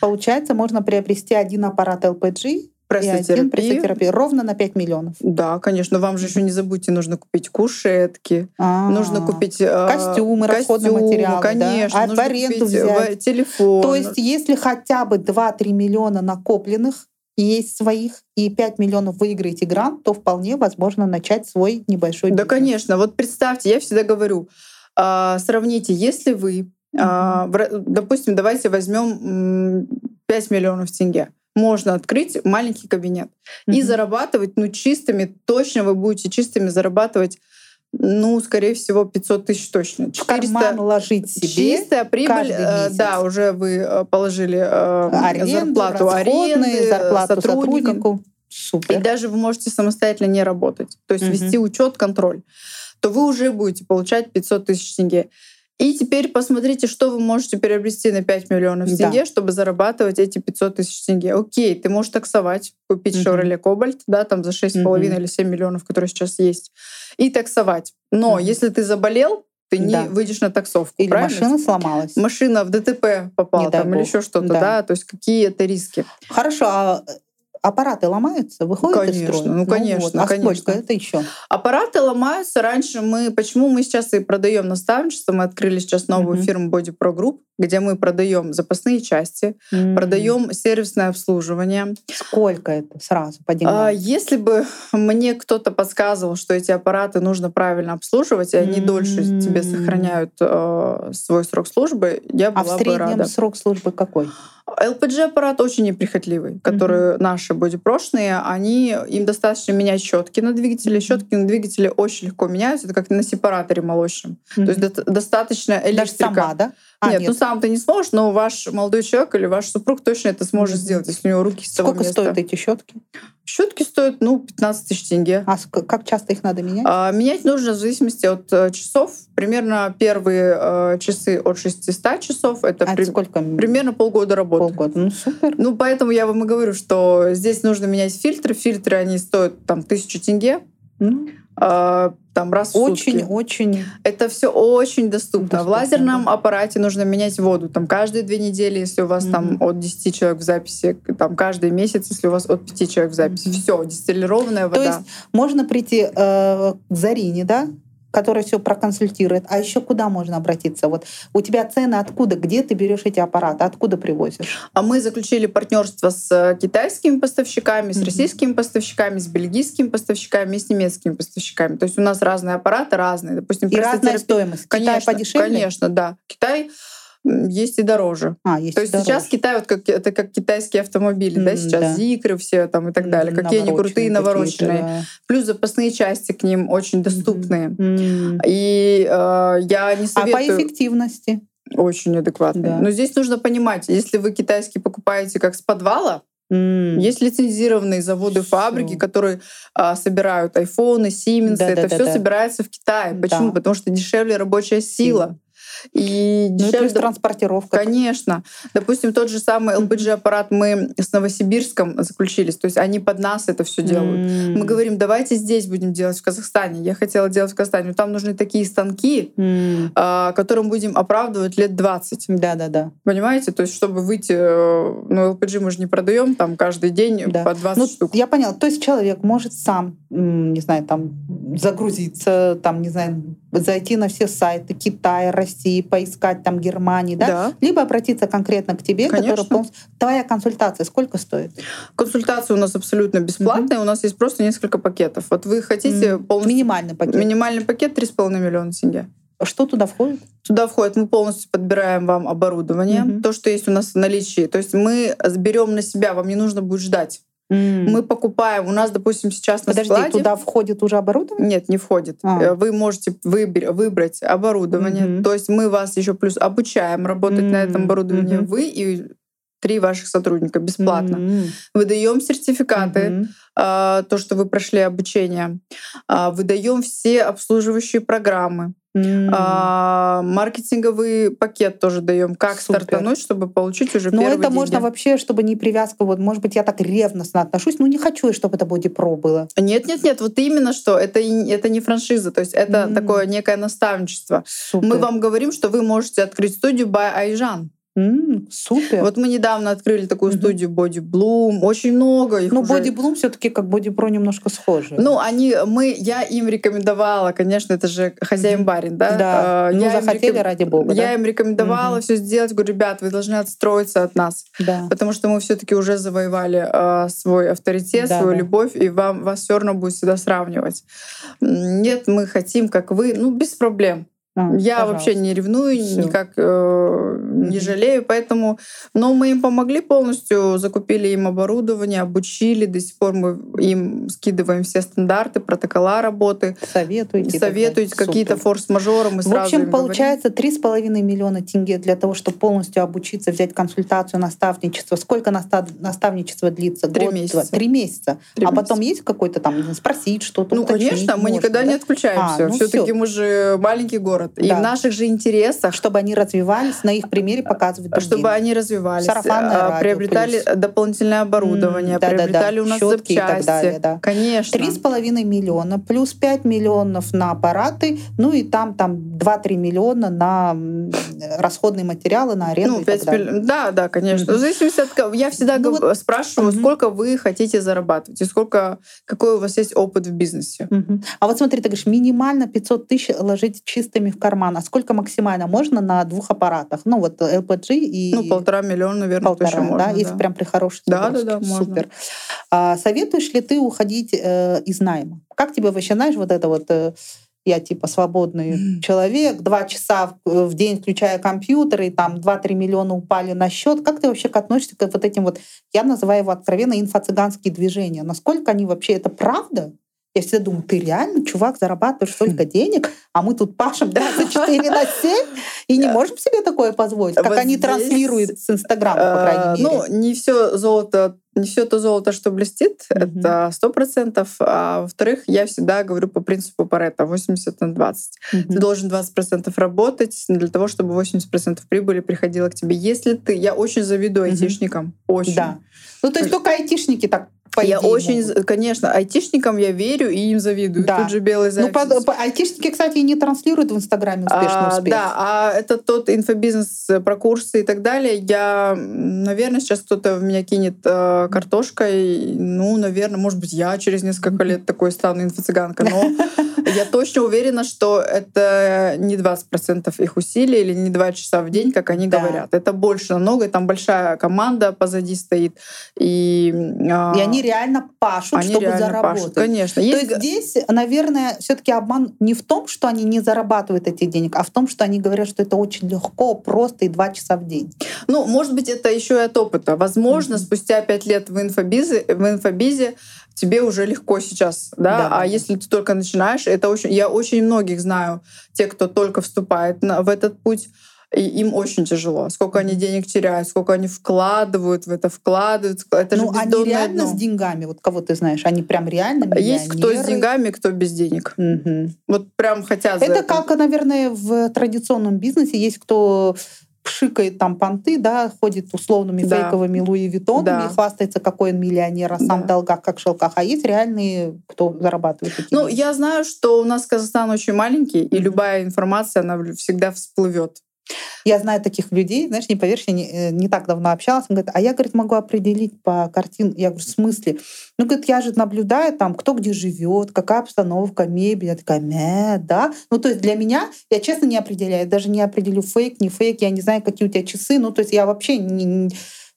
[SPEAKER 1] Получается, можно приобрести один аппарат LPG прессотерапия. прессотерапия. Ровно на 5 миллионов.
[SPEAKER 2] Да, конечно. Вам же еще не забудьте, нужно купить кушетки, А-а-а. нужно купить
[SPEAKER 1] э, костюмы, расходные материалы.
[SPEAKER 2] Конечно,
[SPEAKER 1] да? а в аренду взять.
[SPEAKER 2] телефон.
[SPEAKER 1] То есть если хотя бы 2-3 миллиона накопленных, есть своих, и 5 миллионов выиграете грант, то вполне возможно начать свой небольшой
[SPEAKER 2] бизнес. Да, конечно. Вот представьте, я всегда говорю, а, сравните, если вы, mm-hmm. допустим, давайте возьмем 5 миллионов тенге, можно открыть маленький кабинет mm-hmm. и зарабатывать, ну, чистыми, точно вы будете чистыми зарабатывать ну, скорее всего, 500 тысяч точно.
[SPEAKER 1] 400, карман ложить себе
[SPEAKER 2] Чистая прибыль, э, да, уже вы э, положили э, Аренду, зарплату аренды, зарплату сотруднику.
[SPEAKER 1] Супер.
[SPEAKER 2] И даже вы можете самостоятельно не работать, то есть угу. вести учет, контроль, то вы уже будете получать 500 тысяч тенге. И теперь посмотрите, что вы можете приобрести на 5 миллионов тенге, да. чтобы зарабатывать эти 500 тысяч тенге. Окей, ты можешь таксовать, купить mm-hmm. Cobalt, да, там за 6,5 mm-hmm. или 7 миллионов, которые сейчас есть, и таксовать. Но mm-hmm. если ты заболел, ты не да. выйдешь на таксовку.
[SPEAKER 1] Или
[SPEAKER 2] правильно?
[SPEAKER 1] машина сломалась.
[SPEAKER 2] Машина в ДТП попала там, или еще что-то, да. да. То есть какие это риски.
[SPEAKER 1] Хорошо, а аппараты ломаются, выходят
[SPEAKER 2] конечно,
[SPEAKER 1] из строя?
[SPEAKER 2] Ну, конечно,
[SPEAKER 1] ну, вот. А
[SPEAKER 2] конечно.
[SPEAKER 1] сколько это еще?
[SPEAKER 2] Аппараты ломаются. Раньше мы... Почему мы сейчас и продаем наставничество? Мы открыли сейчас новую mm-hmm. фирму Body Pro Group, где мы продаем запасные части, mm-hmm. продаем сервисное обслуживание.
[SPEAKER 1] Сколько это сразу по
[SPEAKER 2] деньгам? А, если бы мне кто-то подсказывал, что эти аппараты нужно правильно обслуживать, и они mm-hmm. дольше тебе сохраняют э, свой срок службы, я была
[SPEAKER 1] а в среднем
[SPEAKER 2] бы рада.
[SPEAKER 1] срок службы какой?
[SPEAKER 2] LPG-аппарат очень неприхотливый, которые mm-hmm. наши бодипрошные, они, им достаточно менять щетки на двигателе. Щетки на двигателе очень легко меняются, это как на сепараторе молочном. Mm-hmm. То есть до- достаточно электрика.
[SPEAKER 1] Даже сама, да?
[SPEAKER 2] А, нет, нет, ну сам ты не сможешь, но ваш молодой человек или ваш супруг точно это сможет сделать, если у него руки с
[SPEAKER 1] Сколько
[SPEAKER 2] места.
[SPEAKER 1] стоят эти щетки?
[SPEAKER 2] Щетки стоят, ну, 15 тысяч тенге.
[SPEAKER 1] А как часто их надо менять?
[SPEAKER 2] А, менять нужно в зависимости от э, часов. Примерно первые э, часы от 600 часов. Это
[SPEAKER 1] а
[SPEAKER 2] при...
[SPEAKER 1] сколько?
[SPEAKER 2] Примерно полгода работы.
[SPEAKER 1] Полгода, ну супер.
[SPEAKER 2] Ну, поэтому я вам и говорю, что здесь нужно менять фильтры. Фильтры, они стоят там тысячу тенге.
[SPEAKER 1] Mm.
[SPEAKER 2] А, там раз
[SPEAKER 1] очень, очень.
[SPEAKER 2] Это все очень доступно. доступно. В лазерном да. аппарате нужно менять воду там каждые две недели, если у вас mm-hmm. там от 10 человек в записи, там каждый месяц, если у вас от 5 человек в записи. Mm-hmm. Все, дистиллированная вода.
[SPEAKER 1] То есть можно прийти э, к Зарине, да, который все проконсультирует. А еще куда можно обратиться? Вот у тебя цены откуда? Где ты берешь эти аппараты? Откуда привозишь?
[SPEAKER 2] А мы заключили партнерство с э, китайскими поставщиками, с mm-hmm. российскими поставщиками, с бельгийскими поставщиками и с немецкими поставщиками. То есть у нас разные аппараты, разные. Допустим,
[SPEAKER 1] и разная стоимость.
[SPEAKER 2] Конечно,
[SPEAKER 1] Китай подешевле?
[SPEAKER 2] Конечно, да. Китай есть и дороже.
[SPEAKER 1] А, есть
[SPEAKER 2] То есть
[SPEAKER 1] дороже.
[SPEAKER 2] сейчас Китай вот как это как китайские автомобили, mm, да, сейчас да. зикры все там и так далее, какие они крутые, навороченные. Да. Плюс запасные части к ним очень доступные.
[SPEAKER 1] Mm.
[SPEAKER 2] И э, я не советую.
[SPEAKER 1] А по эффективности?
[SPEAKER 2] Очень адекватно. Да. Но здесь нужно понимать, если вы китайский покупаете как с подвала, Mm. Есть лицензированные заводы, фабрики, которые а, собирают айфоны, Siemens. Да, это да, все да, собирается в Китае. Почему? Да. Потому что дешевле рабочая сила. И
[SPEAKER 1] ну, плюс транспортировка.
[SPEAKER 2] Конечно. Допустим, тот же самый LPG-аппарат мы с Новосибирском заключились. То есть они под нас это все делают. Mm. Мы говорим, давайте здесь будем делать в Казахстане. Я хотела делать в Казахстане. Но там нужны такие станки,
[SPEAKER 1] mm.
[SPEAKER 2] которым будем оправдывать лет 20.
[SPEAKER 1] Да-да-да.
[SPEAKER 2] Понимаете? То есть чтобы выйти... Э, ну, LPG мы же не продаем там каждый день да. по 20
[SPEAKER 1] ну,
[SPEAKER 2] штук.
[SPEAKER 1] Я поняла. То есть человек может сам, не знаю, там загрузиться, там, не знаю, зайти на все сайты Китая, России, поискать там Германии, да?
[SPEAKER 2] да.
[SPEAKER 1] Либо обратиться конкретно к тебе,
[SPEAKER 2] Конечно.
[SPEAKER 1] который полностью... Твоя консультация сколько стоит?
[SPEAKER 2] Консультация у нас абсолютно бесплатная, mm-hmm. у нас есть просто несколько пакетов. Вот вы хотите mm-hmm. полностью...
[SPEAKER 1] Минимальный пакет.
[SPEAKER 2] Минимальный пакет 3,5 миллиона тенге.
[SPEAKER 1] Что туда входит?
[SPEAKER 2] Туда входит, мы полностью подбираем вам оборудование, mm-hmm. то, что есть у нас в наличии. То есть мы берем на себя, вам не нужно будет ждать.
[SPEAKER 1] Mm.
[SPEAKER 2] Мы покупаем, у нас, допустим, сейчас
[SPEAKER 1] Подожди,
[SPEAKER 2] на складе...
[SPEAKER 1] туда входит уже оборудование?
[SPEAKER 2] Нет, не входит.
[SPEAKER 1] А.
[SPEAKER 2] Вы можете выбер, выбрать оборудование.
[SPEAKER 1] Mm-hmm.
[SPEAKER 2] То есть мы вас еще плюс обучаем работать mm-hmm. на этом оборудовании. Mm-hmm. Вы и три ваших сотрудника бесплатно.
[SPEAKER 1] Mm-hmm.
[SPEAKER 2] Выдаем сертификаты,
[SPEAKER 1] mm-hmm.
[SPEAKER 2] а, то, что вы прошли обучение. А, выдаем все обслуживающие программы.
[SPEAKER 1] Mm.
[SPEAKER 2] А, маркетинговый пакет тоже даем, как
[SPEAKER 1] Супер.
[SPEAKER 2] стартануть, чтобы получить уже
[SPEAKER 1] Но
[SPEAKER 2] первые
[SPEAKER 1] это
[SPEAKER 2] деньги.
[SPEAKER 1] можно вообще, чтобы не привязка. Вот, может быть, я так ревностно отношусь, но не хочу, чтобы это Pro было.
[SPEAKER 2] Нет, нет, нет, вот именно что это это не франшиза, то есть это
[SPEAKER 1] Mm.
[SPEAKER 2] такое некое наставничество.
[SPEAKER 1] Супер.
[SPEAKER 2] Мы вам говорим, что вы можете открыть студию by Айжан.
[SPEAKER 1] Супер.
[SPEAKER 2] Вот мы недавно открыли такую
[SPEAKER 1] Мгм.
[SPEAKER 2] студию Body Bloom. Очень много их
[SPEAKER 1] ну,
[SPEAKER 2] уже.
[SPEAKER 1] Body Bloom все-таки как Body Pro немножко схожи.
[SPEAKER 2] Ну, они, мы, я им рекомендовала, конечно, это же хозяин барин, да?
[SPEAKER 1] да.
[SPEAKER 2] Э,
[SPEAKER 1] ну,
[SPEAKER 2] я
[SPEAKER 1] захотели
[SPEAKER 2] реком-
[SPEAKER 1] ради бога.
[SPEAKER 2] Я
[SPEAKER 1] да?
[SPEAKER 2] им рекомендовала
[SPEAKER 1] Мгм.
[SPEAKER 2] все сделать. Говорю, ребят, вы должны отстроиться от нас,
[SPEAKER 1] Да.
[SPEAKER 2] потому что мы все-таки уже завоевали э, свой авторитет,
[SPEAKER 1] Да,
[SPEAKER 2] свою
[SPEAKER 1] да.
[SPEAKER 2] любовь, и вам вас все равно будет всегда сравнивать. Нет, мы хотим, как вы, ну без проблем.
[SPEAKER 1] А,
[SPEAKER 2] Я
[SPEAKER 1] пожалуйста.
[SPEAKER 2] вообще не ревную,
[SPEAKER 1] Всё.
[SPEAKER 2] никак э, не жалею, поэтому, но мы им помогли полностью, закупили им оборудование, обучили, до сих пор мы им скидываем все стандарты, протокола работы, советуете
[SPEAKER 1] далее.
[SPEAKER 2] какие-то
[SPEAKER 1] Супер.
[SPEAKER 2] форс-мажоры, мы
[SPEAKER 1] В общем,
[SPEAKER 2] говорим.
[SPEAKER 1] получается с половиной миллиона тенге для того, чтобы полностью обучиться, взять консультацию, наставничество. Сколько наста- наставничество длится?
[SPEAKER 2] Три
[SPEAKER 1] Год,
[SPEAKER 2] месяца.
[SPEAKER 1] два? Три месяца.
[SPEAKER 2] Три
[SPEAKER 1] а потом
[SPEAKER 2] месяца.
[SPEAKER 1] есть какой-то там, спросить что-то?
[SPEAKER 2] Ну,
[SPEAKER 1] уточнить
[SPEAKER 2] конечно, мы
[SPEAKER 1] можно,
[SPEAKER 2] никогда
[SPEAKER 1] да?
[SPEAKER 2] не отключаемся.
[SPEAKER 1] А, ну
[SPEAKER 2] Все-таки
[SPEAKER 1] всё.
[SPEAKER 2] мы же маленький город. И
[SPEAKER 1] Да.
[SPEAKER 2] в наших же интересах,
[SPEAKER 1] Чтобы они развивались, на их примере показывать другим.
[SPEAKER 2] чтобы они развивались,
[SPEAKER 1] Сарафанное
[SPEAKER 2] а,
[SPEAKER 1] радио
[SPEAKER 2] приобретали
[SPEAKER 1] плюс.
[SPEAKER 2] дополнительное оборудование,
[SPEAKER 1] да-да-да,
[SPEAKER 2] приобретали у нас
[SPEAKER 1] щётки и так
[SPEAKER 2] запчасти.
[SPEAKER 1] далее, да.
[SPEAKER 2] Конечно.
[SPEAKER 1] Три с половиной миллиона, плюс 5 миллионов на аппараты, ну и там, там 2-3 миллиона на расходные материалы, на аренду
[SPEAKER 2] Ну,
[SPEAKER 1] и так
[SPEAKER 2] 5
[SPEAKER 1] далее.
[SPEAKER 2] миллионов. Да, да, конечно. В зависимости от. Я всегда
[SPEAKER 1] Ну вот-
[SPEAKER 2] спрашиваю,
[SPEAKER 1] Мгм.
[SPEAKER 2] сколько вы хотите зарабатывать и сколько, какой у вас есть опыт в бизнесе.
[SPEAKER 1] Мгм. А вот смотри, ты говоришь, минимально 500 тысяч ложить чистыми в карман. А сколько максимально можно на двух аппаратах? Ну вот LPG и
[SPEAKER 2] Ну, полтора миллиона, наверное,
[SPEAKER 1] полтора,
[SPEAKER 2] точно можно.
[SPEAKER 1] да, если прям при хорошей
[SPEAKER 2] Да, да, да, можно.
[SPEAKER 1] Супер. А, советуешь ли ты уходить э, из найма? Как тебе вообще, знаешь, вот это вот э, я типа свободный человек, два часа в, в день включая компьютер, и там 2-3 миллиона упали на счет. Как ты вообще относишься к вот этим вот, я называю его откровенно инфо-цыганские движения? Насколько они вообще, это правда? Я всегда думаю, ты реально, чувак, зарабатываешь столько денег, а мы тут пашем 24 на 7 и не можем себе такое позволить, как
[SPEAKER 2] Вот
[SPEAKER 1] они
[SPEAKER 2] здесь,
[SPEAKER 1] транслируют с Инстаграма, по крайней мере.
[SPEAKER 2] Ну, не все золото, не все то золото, что блестит,
[SPEAKER 1] Мгм.
[SPEAKER 2] это сто процентов. А во-вторых, я всегда говорю по принципу Паретта 80 на 20. Ты
[SPEAKER 1] Мгм.
[SPEAKER 2] должен 20% работать для того, чтобы 80% прибыли приходило к тебе. Если ты... Я очень завидую
[SPEAKER 1] Мгм.
[SPEAKER 2] айтишникам. Очень.
[SPEAKER 1] Да. Ну, то есть только айтишники так по
[SPEAKER 2] я
[SPEAKER 1] идее,
[SPEAKER 2] очень,
[SPEAKER 1] могут.
[SPEAKER 2] конечно, айтишникам я верю и им завидую.
[SPEAKER 1] Да.
[SPEAKER 2] Тут же белый
[SPEAKER 1] Ну,
[SPEAKER 2] зайчик.
[SPEAKER 1] по- айтишники, кстати, не транслируют в Инстаграме успешный
[SPEAKER 2] А,
[SPEAKER 1] успех.
[SPEAKER 2] Да, а это тот инфобизнес э, про курсы и так далее. Я, наверное, сейчас кто-то в меня кинет э, картошкой. Ну, наверное, может быть, я через несколько лет такой стану инфо-цыганка. Но я точно уверена, что это не 20% их усилий или не 2 часа в день, как они
[SPEAKER 1] Да.
[SPEAKER 2] говорят. Это больше намного, и там большая команда позади стоит. И, а,
[SPEAKER 1] И они реально пашут,
[SPEAKER 2] они
[SPEAKER 1] чтобы
[SPEAKER 2] реально
[SPEAKER 1] заработать.
[SPEAKER 2] пашут, конечно.
[SPEAKER 1] То
[SPEAKER 2] Есть
[SPEAKER 1] есть здесь, наверное, все-таки обман не в том, что они не зарабатывают этих денег, а в том, что они говорят, что это очень легко, просто и два часа в день.
[SPEAKER 2] Ну, может быть, это еще и от опыта. Возможно,
[SPEAKER 1] Мгм.
[SPEAKER 2] спустя пять лет в инфобизе, в инфобизе тебе уже легко сейчас, да?
[SPEAKER 1] Да,
[SPEAKER 2] а если ты только начинаешь, это очень, я очень многих знаю, те, кто только вступает на, в этот путь, и им очень тяжело. Сколько они денег теряют, сколько они вкладывают в это, вкладывают. Это же
[SPEAKER 1] ну, они
[SPEAKER 2] бездонное
[SPEAKER 1] реально
[SPEAKER 2] дно.
[SPEAKER 1] с деньгами, вот кого ты знаешь, они прям реально
[SPEAKER 2] Есть кто с деньгами, кто без денег.
[SPEAKER 1] Мгм.
[SPEAKER 2] Вот прям хотят за
[SPEAKER 1] Это как, наверное, в традиционном бизнесе есть кто пшикает там понты, да, ходит условными
[SPEAKER 2] Да.
[SPEAKER 1] фейковыми Луи Виттонами
[SPEAKER 2] Да.
[SPEAKER 1] и хвастается, какой он миллионер, а сам
[SPEAKER 2] Да.
[SPEAKER 1] в долгах, как в шелках. А есть реальные, кто зарабатывает такие
[SPEAKER 2] Ну,
[SPEAKER 1] деньги.
[SPEAKER 2] я знаю, что у нас Казахстан очень маленький, и любая информация, она всегда всплывет.
[SPEAKER 1] Я знаю таких людей, знаешь, не поверишь, я не, э, не так давно общалась, он говорит, а я, говорит, могу определить по картин. Я говорю, в смысле? Ну, говорит, я же наблюдаю там, кто где живет, какая обстановка, мебель. Я такая, мя, да. Ну, то есть для меня, я честно не определяю, даже не определю фейк, не фейк, я не знаю, какие у тебя часы. Ну, то есть я вообще не...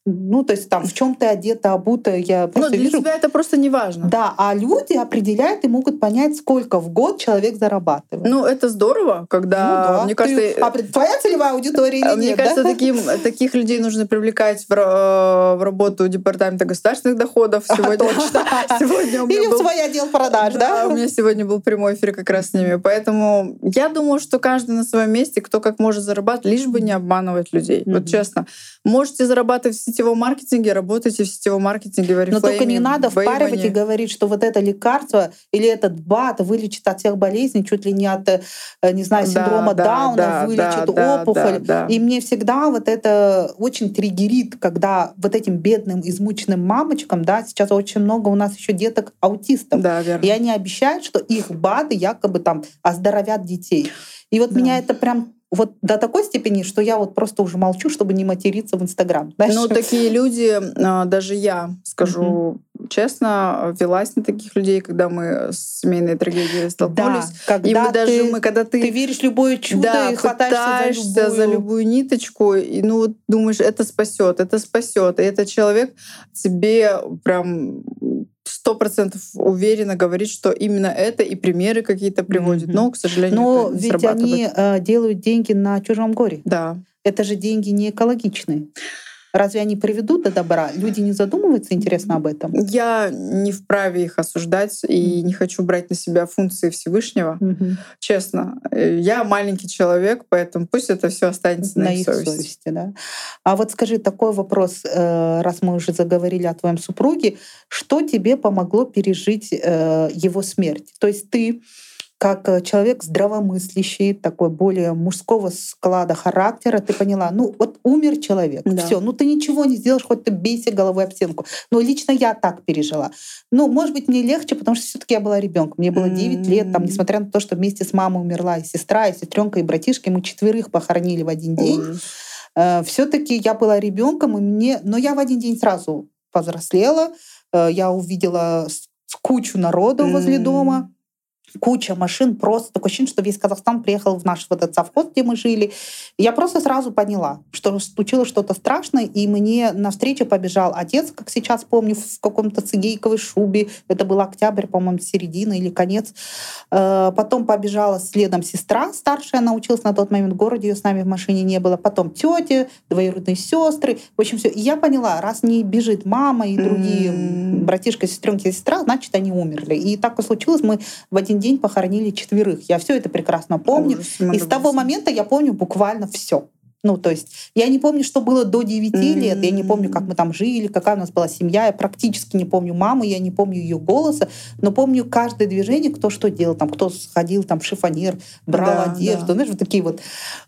[SPEAKER 1] ну, то есть там в чем ты одета, обута, я
[SPEAKER 2] Ну,
[SPEAKER 1] просто
[SPEAKER 2] для
[SPEAKER 1] вижу.
[SPEAKER 2] тебя это просто не важно.
[SPEAKER 1] Да, а люди определяют и могут понять, сколько в год человек зарабатывает.
[SPEAKER 2] Ну, это здорово, когда,
[SPEAKER 1] Ну да.
[SPEAKER 2] мне
[SPEAKER 1] Ты-
[SPEAKER 2] кажется,
[SPEAKER 1] а твоя целевая аудитория или
[SPEAKER 2] а, мне
[SPEAKER 1] нет,
[SPEAKER 2] кажется,
[SPEAKER 1] да?
[SPEAKER 2] таким, таких людей нужно привлекать в, в работу департамента государственных доходов. Сегодня,
[SPEAKER 1] Точно.
[SPEAKER 2] сегодня у меня
[SPEAKER 1] Или в
[SPEAKER 2] был-
[SPEAKER 1] свой отдел продаж, да?
[SPEAKER 2] у меня сегодня был прямой эфир как раз с ними. Поэтому я думаю, что каждый на своем месте, кто как может зарабатывать, лишь бы не обманывать людей.
[SPEAKER 1] Мгм.
[SPEAKER 2] Вот честно. Можете зарабатывать в сетевом маркетинге, работайте в сетевом маркетинге, в
[SPEAKER 1] Но только не надо впаривать и говорить, что вот это лекарство или этот БАД вылечит от всех болезней, чуть ли не от, э, не знаю, синдрома
[SPEAKER 2] да,
[SPEAKER 1] Дауна,
[SPEAKER 2] да,
[SPEAKER 1] вылечит
[SPEAKER 2] да,
[SPEAKER 1] опухоль.
[SPEAKER 2] да, да.
[SPEAKER 1] И мне всегда вот это очень триггерит, когда вот этим бедным, измученным мамочкам, да, сейчас очень много у нас еще деток аутистов.
[SPEAKER 2] Да, верно.
[SPEAKER 1] И они обещают, что их БАДы якобы там оздоровят детей. И вот
[SPEAKER 2] Да.
[SPEAKER 1] меня это прям вот до такой степени, что я вот просто уже молчу, чтобы не материться в Инстаграм.
[SPEAKER 2] Ну, такие люди, а, даже я скажу mm-hmm. честно, велась на таких людей, когда мы с семейной трагедией столкнулись. Да,
[SPEAKER 1] когда и мы ты, даже мы, когда ты, ты веришь в любое чудо
[SPEAKER 2] да,
[SPEAKER 1] и хватаешься
[SPEAKER 2] за любую... за любую ниточку, и ну вот думаешь, это спасет, это спасет, и этот человек тебе прям сто процентов уверенно говорит, что именно это и примеры какие-то приводит. Mm-hmm. Но, к сожалению,
[SPEAKER 1] Но
[SPEAKER 2] это
[SPEAKER 1] не ведь они э, делают деньги на чужом горе.
[SPEAKER 2] Да.
[SPEAKER 1] Это же деньги не экологичные. Разве они приведут до добра? Люди не задумываются, интересно, об этом?
[SPEAKER 2] Я не вправе их осуждать и не хочу брать на себя функции Всевышнего.
[SPEAKER 1] Угу.
[SPEAKER 2] Честно. Я маленький человек, поэтому пусть это все останется на, на их совести. совести
[SPEAKER 1] да? А вот скажи такой вопрос, э, раз мы уже заговорили о твоем супруге, что тебе помогло пережить э, его смерть? То есть ты как э, человек здравомыслящий, такой более мужского склада характера, ты поняла, ну вот умер человек, да. все, ну ты ничего не сделаешь, хоть ты бейся головой об стенку. Но лично я так пережила. Ну, может быть, мне легче, потому что все-таки я была ребенком. Мне было 9 mm-hmm. лет, там, несмотря на то, что вместе с мамой умерла и сестра, и сестренка, и братишки, мы четверых похоронили в один день. Mm-hmm. Все-таки я была ребенком, и мне, но я в один день сразу повзрослела, э, я увидела кучу народу mm-hmm. возле дома куча машин, просто такое ощущение, что весь Казахстан приехал в наш вот этот совхоз, где мы жили. Я просто сразу поняла, что случилось что-то страшное, и мне навстречу побежал отец, как сейчас помню, в каком-то цигейковой шубе. Это был октябрь, по-моему, середина или конец. Э, потом побежала следом сестра старшая, она училась на тот момент в городе, ее с нами в машине не было. Потом тети, двоюродные сестры. В общем, все. И я поняла, раз не бежит мама и другие mm-hmm. братишка, сестренки сестра, значит, они умерли. И так и случилось. Мы в один день похоронили четверых. Я все это прекрасно помню. Ужас, и с того момента я помню буквально все. Ну, то есть я не помню, что было до 9 mm-hmm. лет, я не помню, как мы там жили, какая у нас была семья, я практически не помню мамы, я не помню ее голоса, но помню каждое движение, кто что делал, там, кто сходил там в шифонер, брал да, одежду, да. знаешь, вот такие вот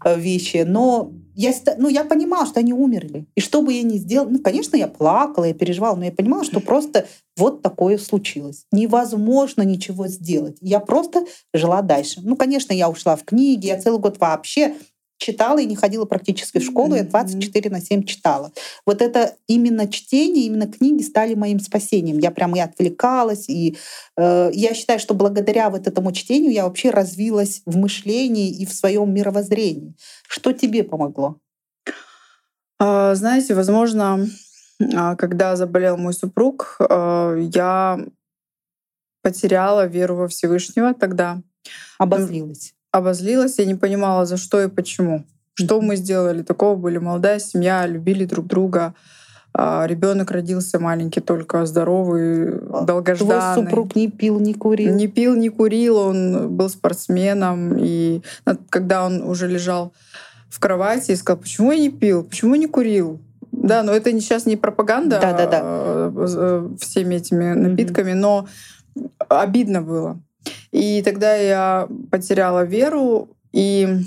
[SPEAKER 1] э, вещи. Но я, ну, я понимала, что они умерли. И что бы я ни сделала, ну, конечно, я плакала, я переживала, но я понимала, что просто вот такое случилось. Невозможно ничего сделать. Я просто жила дальше. Ну, конечно, я ушла в книги, я целый год вообще читала и не ходила практически в школу, я 24 на 7 читала. Вот это именно чтение, именно книги стали моим спасением. Я прямо и отвлекалась, и э, я считаю, что благодаря вот этому чтению я вообще развилась в мышлении и в своем мировоззрении. Что тебе помогло?
[SPEAKER 2] А, знаете, возможно, а, когда заболел мой супруг, э, я потеряла веру во Всевышнего тогда.
[SPEAKER 1] Обозлилась
[SPEAKER 2] обозлилась, я не понимала, за что и почему. Что мы сделали такого? Были молодая семья, любили друг друга. А, Ребенок родился маленький, только здоровый, а, долгожданный.
[SPEAKER 1] Твой супруг не пил, не курил?
[SPEAKER 2] Не пил, не курил. Он был спортсменом. И когда он уже лежал в кровати и сказал, почему я не пил, почему не курил? Да, но это сейчас не пропаганда да, да, да. всеми этими напитками, mm-hmm. но обидно было. И тогда я потеряла веру, и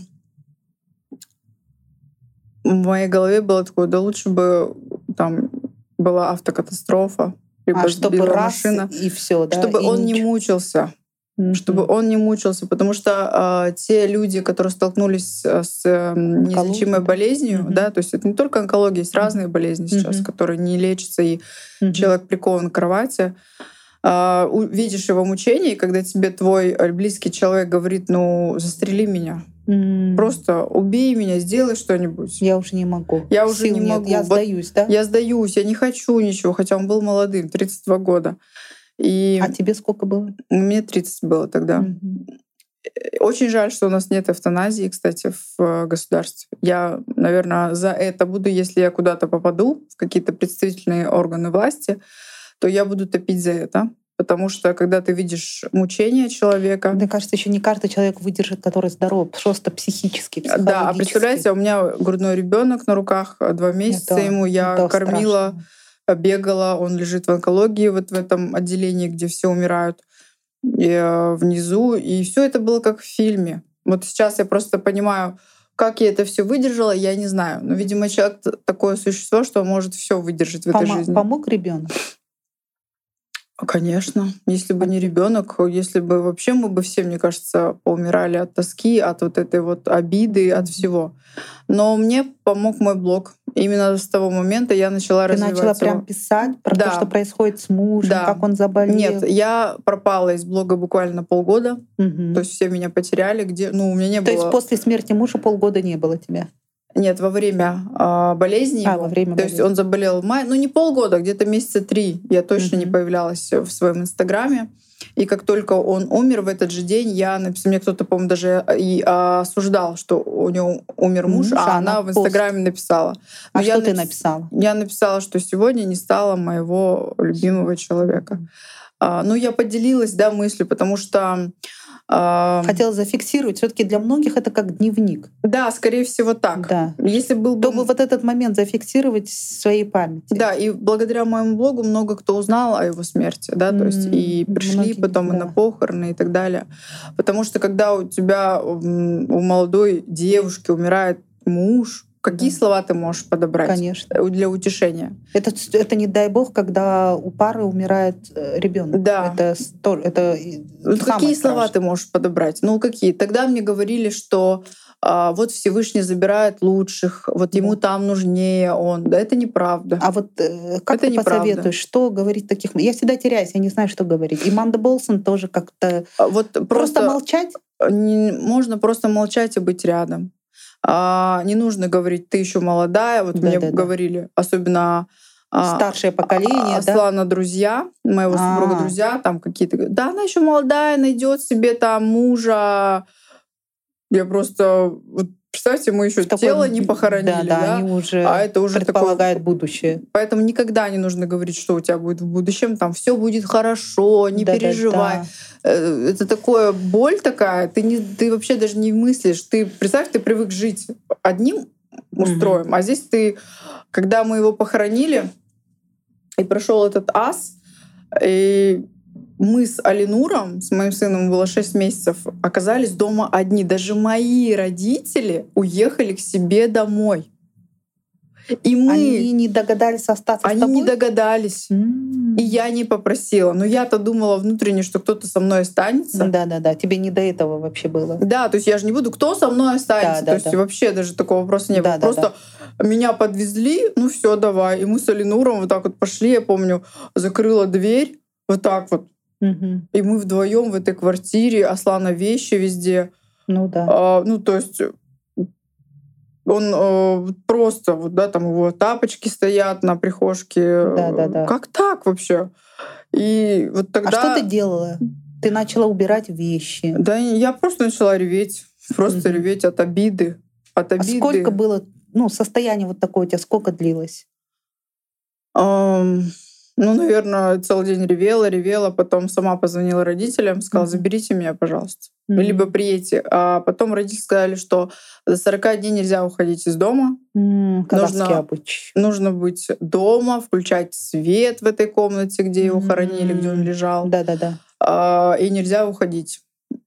[SPEAKER 2] в моей голове было такое, да лучше бы там была автокатастрофа,
[SPEAKER 1] либо а, чтобы раз машина, и все, да?
[SPEAKER 2] Чтобы и он ничего. не мучился. Mm-hmm. Чтобы он не мучился, потому что э, те люди, которые столкнулись с э, неизлечимой болезнью, mm-hmm. да, то есть это не только онкология, есть mm-hmm. разные болезни сейчас, mm-hmm. которые не лечатся, и mm-hmm. человек прикован к кровати. А, видишь его мучение, и когда тебе твой э, близкий человек говорит, ну, застрели меня,
[SPEAKER 1] Mm.
[SPEAKER 2] Просто убей меня, сделай что-нибудь.
[SPEAKER 1] Я уже не могу.
[SPEAKER 2] Я уже Сил не нет. могу.
[SPEAKER 1] Я сдаюсь, да?
[SPEAKER 2] Я сдаюсь, я не хочу ничего, хотя он был молодым, 32 года. И...
[SPEAKER 1] А тебе сколько было?
[SPEAKER 2] Мне 30 было тогда.
[SPEAKER 1] Mm-hmm.
[SPEAKER 2] Очень жаль, что у нас нет эвтаназии, кстати, в э, государстве. Я, наверное, за это буду, если я куда-то попаду, в какие-то представительные органы власти, то я буду топить за это. Потому что когда ты видишь мучение человека...
[SPEAKER 1] Мне кажется, еще не каждый человек выдержит, который здоров, просто психически,
[SPEAKER 2] Да, а представляете, у меня грудной ребенок на руках, а, два месяца это, ему, я это кормила, страшно. бегала, он лежит в онкологии вот в этом отделении, где все умирают и, э, внизу, и все это было как в фильме. Вот сейчас я просто понимаю, как я это все выдержала, я не знаю. Но, видимо, человек такое существо, что может все выдержать в Пом- этой жизни.
[SPEAKER 1] Помог ребенок?
[SPEAKER 2] Конечно. Если бы не ребенок, если бы вообще мы бы все, мне кажется, поумирали от тоски, от вот этой вот обиды, от всего. Но мне помог мой блог. Именно с того момента я начала
[SPEAKER 1] Ты
[SPEAKER 2] развивать
[SPEAKER 1] начала
[SPEAKER 2] его.
[SPEAKER 1] прям писать про
[SPEAKER 2] Да.
[SPEAKER 1] то, что происходит с мужем,
[SPEAKER 2] Да.
[SPEAKER 1] как он заболел.
[SPEAKER 2] Нет, я пропала из блога буквально полгода.
[SPEAKER 1] Мгм.
[SPEAKER 2] То есть все меня потеряли, где, ну, у меня не
[SPEAKER 1] То
[SPEAKER 2] было.
[SPEAKER 1] есть после смерти мужа полгода не было тебя?
[SPEAKER 2] Нет, во время а, болезни
[SPEAKER 1] А,
[SPEAKER 2] его.
[SPEAKER 1] во время
[SPEAKER 2] То есть
[SPEAKER 1] болезни.
[SPEAKER 2] он заболел в мае, ну не полгода, где-то месяца три. Я точно не
[SPEAKER 1] Мгм.
[SPEAKER 2] появлялась в своем инстаграме. И как только он умер в этот же день, я написала, мне кто-то, по-моему, даже и осуждал, что у него умер муж,
[SPEAKER 1] Муж,
[SPEAKER 2] а
[SPEAKER 1] а
[SPEAKER 2] она
[SPEAKER 1] она
[SPEAKER 2] в
[SPEAKER 1] пост.
[SPEAKER 2] инстаграме написала.
[SPEAKER 1] А
[SPEAKER 2] Но я
[SPEAKER 1] что ты
[SPEAKER 2] напис-
[SPEAKER 1] написала?
[SPEAKER 2] Я написала, что сегодня не стало моего любимого человека. А, ну, я поделилась, да, мыслью, потому что а,
[SPEAKER 1] Хотела зафиксировать. все таки для многих это как дневник.
[SPEAKER 2] да, скорее всего так.
[SPEAKER 1] Да.
[SPEAKER 2] Если был бы
[SPEAKER 1] Чтобы вот этот момент зафиксировать в своей памяти.
[SPEAKER 2] Да, и благодаря моему блогу много кто узнал о его смерти, да, то есть и пришли
[SPEAKER 1] многие,
[SPEAKER 2] потом и
[SPEAKER 1] да.
[SPEAKER 2] на похороны и так далее. Потому что когда у тебя, у молодой девушки умирает муж, какие
[SPEAKER 1] Да.
[SPEAKER 2] слова ты можешь подобрать
[SPEAKER 1] Конечно.
[SPEAKER 2] для утешения?
[SPEAKER 1] Это, это не дай бог, когда у пары умирает ребенок.
[SPEAKER 2] Да.
[SPEAKER 1] Это, это самое
[SPEAKER 2] какие слова
[SPEAKER 1] страшное.
[SPEAKER 2] ты можешь подобрать? Ну, какие? Тогда мне говорили, что а, вот Всевышний забирает лучших, вот ему там нужнее он. Да, это неправда.
[SPEAKER 1] А вот э, как
[SPEAKER 2] Это
[SPEAKER 1] ты
[SPEAKER 2] неправда.
[SPEAKER 1] посоветуешь, что говорить таких... Я всегда теряюсь, я не знаю, что говорить. И Манда Болсон тоже как-то...
[SPEAKER 2] А Вот
[SPEAKER 1] Просто,
[SPEAKER 2] просто,
[SPEAKER 1] молчать?
[SPEAKER 2] не- можно просто молчать и быть рядом. А, не нужно говорить, ты еще молодая. Вот мне
[SPEAKER 1] Да-да-да.
[SPEAKER 2] говорили, особенно а,
[SPEAKER 1] Старшее поколение, да?
[SPEAKER 2] Аслана друзья, моего супруга
[SPEAKER 1] А.
[SPEAKER 2] друзья, там какие-то. Да, она еще молодая, найдет себе там мужа. Я просто вот представьте, мы еще
[SPEAKER 1] В такой-
[SPEAKER 2] тело не похоронили,
[SPEAKER 1] Да,
[SPEAKER 2] да,
[SPEAKER 1] да, они уже
[SPEAKER 2] а это уже такое
[SPEAKER 1] предполагают будущее.
[SPEAKER 2] Поэтому никогда не нужно говорить, что у тебя будет в будущем. Там все будет хорошо, не
[SPEAKER 1] Да-да-да.
[SPEAKER 2] переживай. Э, Это такое боль такая. Ты, не, ты вообще даже не мыслишь. Ты представь, ты привык жить одним устроем, а здесь ты, когда мы его похоронили, и прошел этот ас, и мы с Алинуром, с моим сыном было 6 месяцев, оказались дома одни. Даже мои родители уехали к себе домой. И мы...
[SPEAKER 1] Они не догадались остаться
[SPEAKER 2] Они
[SPEAKER 1] с тобой?
[SPEAKER 2] не догадались.
[SPEAKER 1] М.
[SPEAKER 2] И я не попросила. Но я-то думала внутренне, что кто-то со мной останется.
[SPEAKER 1] Да-да-да, тебе не до этого вообще было.
[SPEAKER 2] Да, то есть я же не буду, кто со мной останется.
[SPEAKER 1] Да, да,
[SPEAKER 2] то есть
[SPEAKER 1] да.
[SPEAKER 2] вообще даже такого вопроса не было.
[SPEAKER 1] Да, да,
[SPEAKER 2] Просто меня подвезли, ну все, давай. И мы с Алинуром вот так вот пошли, я помню, закрыла дверь, вот так вот.
[SPEAKER 1] Мгм.
[SPEAKER 2] И мы вдвоем в этой квартире, Аслана вещи везде.
[SPEAKER 1] Ну да.
[SPEAKER 2] А, ну, то есть он э, просто, вот, да, там его тапочки стоят на прихожке.
[SPEAKER 1] Да-да-да.
[SPEAKER 2] Как так вообще? И вот
[SPEAKER 1] А
[SPEAKER 2] тогда...
[SPEAKER 1] что ты делала? Ты начала убирать вещи.
[SPEAKER 2] Да я просто начала реветь. Просто реветь от обиды. От
[SPEAKER 1] А
[SPEAKER 2] обиды.
[SPEAKER 1] сколько было, ну, состояние вот такое у тебя, сколько длилось?
[SPEAKER 2] Ну, наверное, целый день ревела, ревела. Потом сама позвонила родителям, сказала, заберите меня, пожалуйста.
[SPEAKER 1] Мгм.
[SPEAKER 2] Либо приедьте. А потом родители сказали, что до 40 дней нельзя уходить из дома.
[SPEAKER 1] Казахский
[SPEAKER 2] нужно-
[SPEAKER 1] обычай.
[SPEAKER 2] Нужно быть дома, включать свет в этой комнате, где его хоронили, где он лежал.
[SPEAKER 1] Да-да-да.
[SPEAKER 2] А, и нельзя уходить.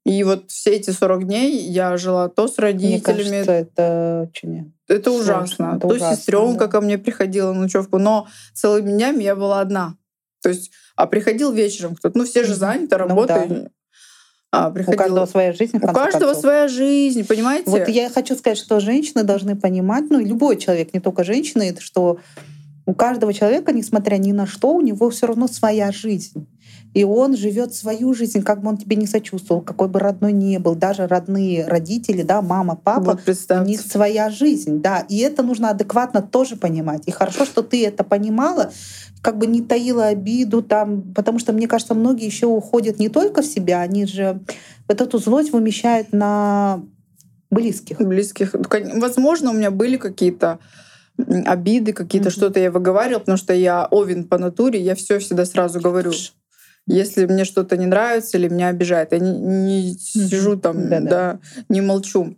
[SPEAKER 2] И вот все эти 40 дней я жила то с
[SPEAKER 1] Мне
[SPEAKER 2] родителями,
[SPEAKER 1] кажется, это очень...
[SPEAKER 2] Это ужасно.
[SPEAKER 1] это
[SPEAKER 2] То
[SPEAKER 1] ужасно,
[SPEAKER 2] сестренка
[SPEAKER 1] да.
[SPEAKER 2] ко мне приходила на ночевку, но целыми днями я была одна. То есть, а приходил вечером кто-то. Ну, все же заняты,
[SPEAKER 1] Ну
[SPEAKER 2] работой. А,
[SPEAKER 1] У каждого своя жизнь,
[SPEAKER 2] У каждого
[SPEAKER 1] концов.
[SPEAKER 2] своя жизнь, понимаете?
[SPEAKER 1] Вот я хочу сказать, что женщины должны понимать, ну, и любой человек, не только женщины, что у каждого человека, несмотря ни на что, у него все равно своя жизнь. И он живет свою жизнь, как бы он тебе не сочувствовал, какой бы родной не был, даже родные родители, да, мама, папа,
[SPEAKER 2] Вот
[SPEAKER 1] у них своя жизнь, да, и это нужно адекватно тоже понимать. И хорошо, что ты это понимала, как бы не таила обиду там, потому что, мне кажется, многие еще уходят не только в себя, они же вот эту злость вымещают на близких.
[SPEAKER 2] близких. Ну, Возможно, у меня были какие-то обиды, какие-то
[SPEAKER 1] Мгм.
[SPEAKER 2] что-то я выговаривала, потому что я овен по натуре, я все всегда сразу говорю. Если мне что-то не нравится или меня обижает, я не, не сижу там,
[SPEAKER 1] Да-да.
[SPEAKER 2] да, не молчу.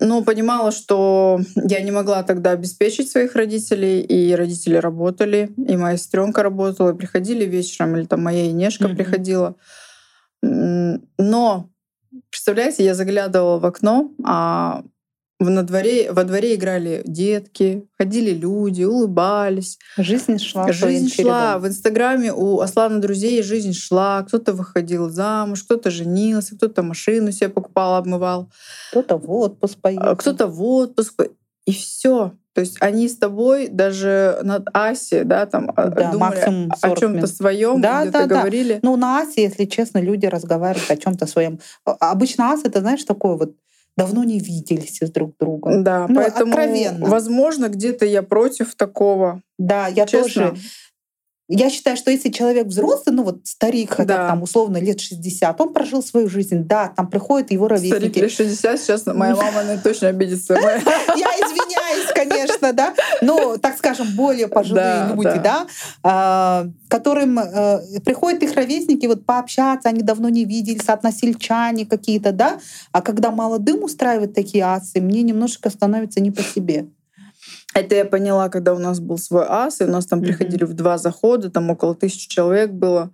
[SPEAKER 2] Но понимала, что я не могла тогда обеспечить своих родителей, и родители работали, и моя сестренка работала, и приходили вечером, или там моя Инешка
[SPEAKER 1] Мгм.
[SPEAKER 2] приходила. Но, представляете, я заглядывала в окно, а на дворе, во дворе играли детки, ходили люди, улыбались.
[SPEAKER 1] Жизнь шла
[SPEAKER 2] Жизнь шла.
[SPEAKER 1] чередом.
[SPEAKER 2] В Инстаграме у Аслана друзей жизнь шла. Кто-то выходил замуж, кто-то женился, кто-то машину себе покупал, обмывал,
[SPEAKER 1] Кто-то в отпуск
[SPEAKER 2] а
[SPEAKER 1] поехал.
[SPEAKER 2] кто-то в отпуск. И все. То есть они с тобой даже над Аси, да, там а,
[SPEAKER 1] Да,
[SPEAKER 2] думали о
[SPEAKER 1] 40
[SPEAKER 2] чем-то своем,
[SPEAKER 1] Да,
[SPEAKER 2] где-то
[SPEAKER 1] да, да.
[SPEAKER 2] говорили.
[SPEAKER 1] Ну, на Асе, если честно, люди разговаривают о чем-то своем. А- Обычно Ас это, знаешь, такое вот давно не виделись с друг другом.
[SPEAKER 2] Да,
[SPEAKER 1] Ну,
[SPEAKER 2] поэтому,
[SPEAKER 1] откровенно.
[SPEAKER 2] возможно, где-то я против такого.
[SPEAKER 1] Да, я
[SPEAKER 2] Честно.
[SPEAKER 1] тоже. Я считаю, что если человек взрослый, ну вот старик, хотя
[SPEAKER 2] Да.
[SPEAKER 1] там условно лет 60, он прожил свою жизнь, да, там приходят его
[SPEAKER 2] Старик
[SPEAKER 1] ровесники.
[SPEAKER 2] лет 60, сейчас моя мама точно обидится.
[SPEAKER 1] Я конечно, да, но, так скажем, более пожилые
[SPEAKER 2] Да,
[SPEAKER 1] люди,
[SPEAKER 2] да.
[SPEAKER 1] да, а, которым э, приходят их ровесники вот пообщаться, они давно не виделись, односельчане какие-то, да, а когда молодым устраивают такие акции, мне немножечко становится не по себе.
[SPEAKER 2] Это я поняла, когда у нас был свой ас, и у нас там
[SPEAKER 1] Мгм.
[SPEAKER 2] приходили в два захода, там около тысячи человек было.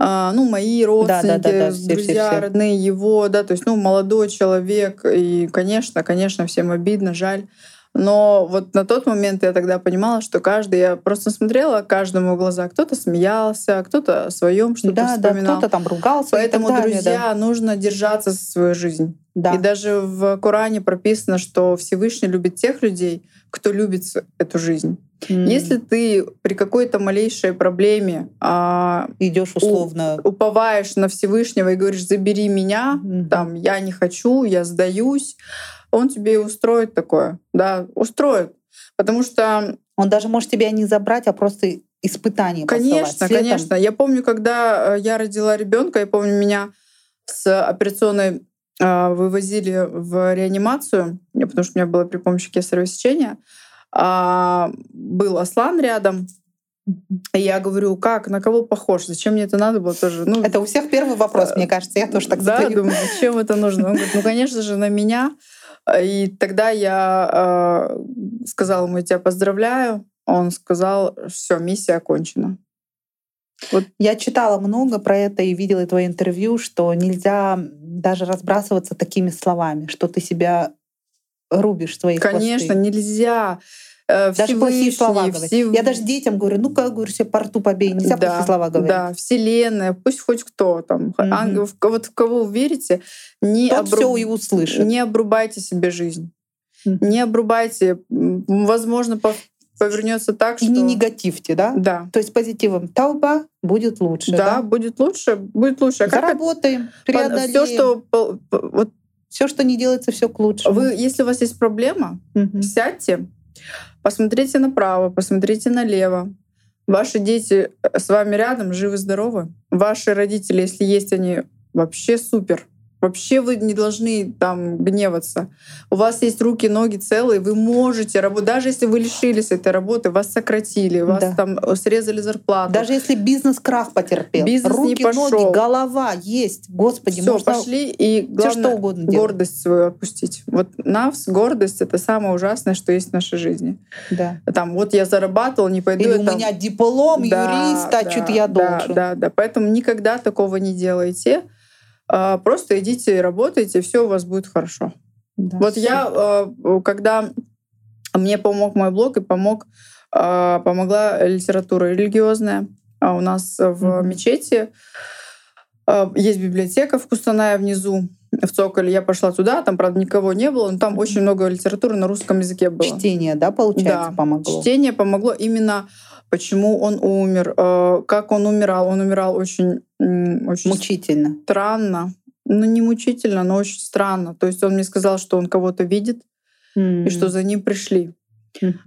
[SPEAKER 2] А, ну, мои родственники,
[SPEAKER 1] да-да-да, все, все,
[SPEAKER 2] друзья,
[SPEAKER 1] все.
[SPEAKER 2] родные его, да, то есть, ну, молодой человек, и, конечно, конечно, всем обидно, жаль. Но вот на тот момент я тогда понимала, что каждый, я просто смотрела каждому в глаза. Кто-то смеялся, кто-то о своем что-то
[SPEAKER 1] Да, да,
[SPEAKER 2] вспоминал.
[SPEAKER 1] кто-то там ругался
[SPEAKER 2] Поэтому,
[SPEAKER 1] далее,
[SPEAKER 2] друзья, нужно держаться за свою жизнь.
[SPEAKER 1] да.
[SPEAKER 2] И даже в Коране прописано, что Всевышний любит тех людей, кто любит эту жизнь.
[SPEAKER 1] М.
[SPEAKER 2] Если ты при какой-то малейшей проблеме а,
[SPEAKER 1] идешь условно,
[SPEAKER 2] уповаешь на Всевышнего и говоришь, забери меня,
[SPEAKER 1] Мгм.
[SPEAKER 2] там, я не хочу, я сдаюсь, он тебе и устроит такое. Да, устроит. Потому что
[SPEAKER 1] он даже может тебя не забрать, а просто испытание
[SPEAKER 2] Конечно, конечно. Я помню, когда э, я родила ребенка, я помню, меня с операционной э, вывозили в реанимацию, потому что у меня было при помощи кесарево сечения. А, Был Аслан рядом. И я говорю, как, на кого похож? Зачем мне это надо было тоже? Ну,
[SPEAKER 1] Это у всех первый вопрос, мне кажется, я тоже так
[SPEAKER 2] да,
[SPEAKER 1] задаю.
[SPEAKER 2] думаю, зачем это нужно? Он говорит, ну, конечно же, на меня. И тогда я э, сказала ему, тебя поздравляю. Он сказал, все, миссия окончена.
[SPEAKER 1] Я читала много про это и видела твое интервью, что нельзя даже разбрасываться такими словами, что ты себя рубишь свои
[SPEAKER 2] Конечно,
[SPEAKER 1] хвосты.
[SPEAKER 2] нельзя. Э,
[SPEAKER 1] Даже плохие слова
[SPEAKER 2] Всевышний,
[SPEAKER 1] говорить.
[SPEAKER 2] Всев-
[SPEAKER 1] Я даже детям говорю, ну как говорю, себе по рту побей, нельзя
[SPEAKER 2] да,
[SPEAKER 1] плохие слова говорить.
[SPEAKER 2] Да, Вселенная, пусть хоть кто там,
[SPEAKER 1] Мгм.
[SPEAKER 2] ангел, вот в кого вы верите, не,
[SPEAKER 1] Тот
[SPEAKER 2] обру-
[SPEAKER 1] все и услышит.
[SPEAKER 2] не обрубайте себе жизнь.
[SPEAKER 1] Мгм.
[SPEAKER 2] Не обрубайте. Возможно, пов- повернется так,
[SPEAKER 1] И
[SPEAKER 2] что...
[SPEAKER 1] не негативьте, да?
[SPEAKER 2] Да.
[SPEAKER 1] То есть позитивом. Тауба будет лучше,
[SPEAKER 2] Да,
[SPEAKER 1] да?
[SPEAKER 2] будет лучше, будет лучше. А как
[SPEAKER 1] Заработаем, преодолеем.
[SPEAKER 2] все, что по- по- вот
[SPEAKER 1] все, что не делается, все к лучшему.
[SPEAKER 2] вы, если у вас есть проблема,
[SPEAKER 1] Мгм.
[SPEAKER 2] сядьте, посмотрите направо, посмотрите налево. Ваши дети э, с вами рядом, живы-здоровы. Ваши родители, если есть они, вообще супер. Вообще вы не должны там гневаться. У вас есть руки, ноги целые, вы можете работать. Даже если вы лишились этой работы, вас сократили, вас
[SPEAKER 1] Да.
[SPEAKER 2] там э, срезали зарплату.
[SPEAKER 1] Даже если бизнес крах потерпел,
[SPEAKER 2] Бизнес не
[SPEAKER 1] руки,
[SPEAKER 2] пошел.
[SPEAKER 1] ноги, голова есть, господи,
[SPEAKER 2] Все,
[SPEAKER 1] можно
[SPEAKER 2] пошли и главное,
[SPEAKER 1] что угодно делать.
[SPEAKER 2] гордость свою отпустить. Вот навс, гордость — это самое ужасное, что есть в нашей жизни.
[SPEAKER 1] Да.
[SPEAKER 2] Там, вот я зарабатывал, не пойду
[SPEAKER 1] Или
[SPEAKER 2] я
[SPEAKER 1] у
[SPEAKER 2] там-
[SPEAKER 1] меня диплом
[SPEAKER 2] Да,
[SPEAKER 1] юриста,
[SPEAKER 2] да,
[SPEAKER 1] что-то я
[SPEAKER 2] да,
[SPEAKER 1] должен.
[SPEAKER 2] Да, да, поэтому никогда такого не делайте. А, Просто идите работайте, все у вас будет хорошо.
[SPEAKER 1] Да,
[SPEAKER 2] Вот
[SPEAKER 1] всё.
[SPEAKER 2] я, э, когда мне помог мой блог и помог, э, помогла литература религиозная. А У нас в
[SPEAKER 1] Мгм.
[SPEAKER 2] мечети есть библиотека в Кустанае внизу, в Цоколе. Я пошла туда, там, правда, никого не было, но там очень много литературы на русском языке было.
[SPEAKER 1] Чтение, да, получается,
[SPEAKER 2] Да,
[SPEAKER 1] помогло?
[SPEAKER 2] Чтение помогло именно почему он умер, э, как он умирал. Он умирал очень, очень
[SPEAKER 1] Мучительно.
[SPEAKER 2] странно. Ну, не мучительно, но очень странно. То есть он мне сказал, что он кого-то видит, и что за ним пришли.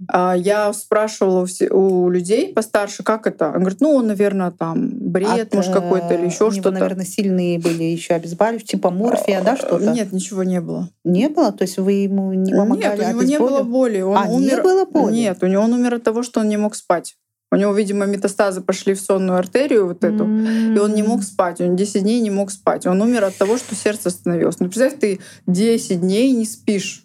[SPEAKER 2] А Я спрашивала у, людей постарше, как это. Он говорит, ну, он, наверное, там бред,
[SPEAKER 1] От,
[SPEAKER 2] может, какой-то или
[SPEAKER 1] э,
[SPEAKER 2] еще что-то.
[SPEAKER 1] наверное, сильные были еще обезболивающие, типа морфия, да, что-то?
[SPEAKER 2] Нет, ничего не было.
[SPEAKER 1] Не было? То есть вы ему не помогали?
[SPEAKER 2] Нет, у него не было боли. Он
[SPEAKER 1] А, не
[SPEAKER 2] умер...
[SPEAKER 1] было боли?
[SPEAKER 2] Нет, у него он умер от того, что он не мог спать. У него, видимо, метастазы пошли в сонную артерию вот эту. И он не мог спать, он 10 дней не мог спать. Он умер от того, что сердце остановилось. Ну, представь, ты 10 дней не спишь.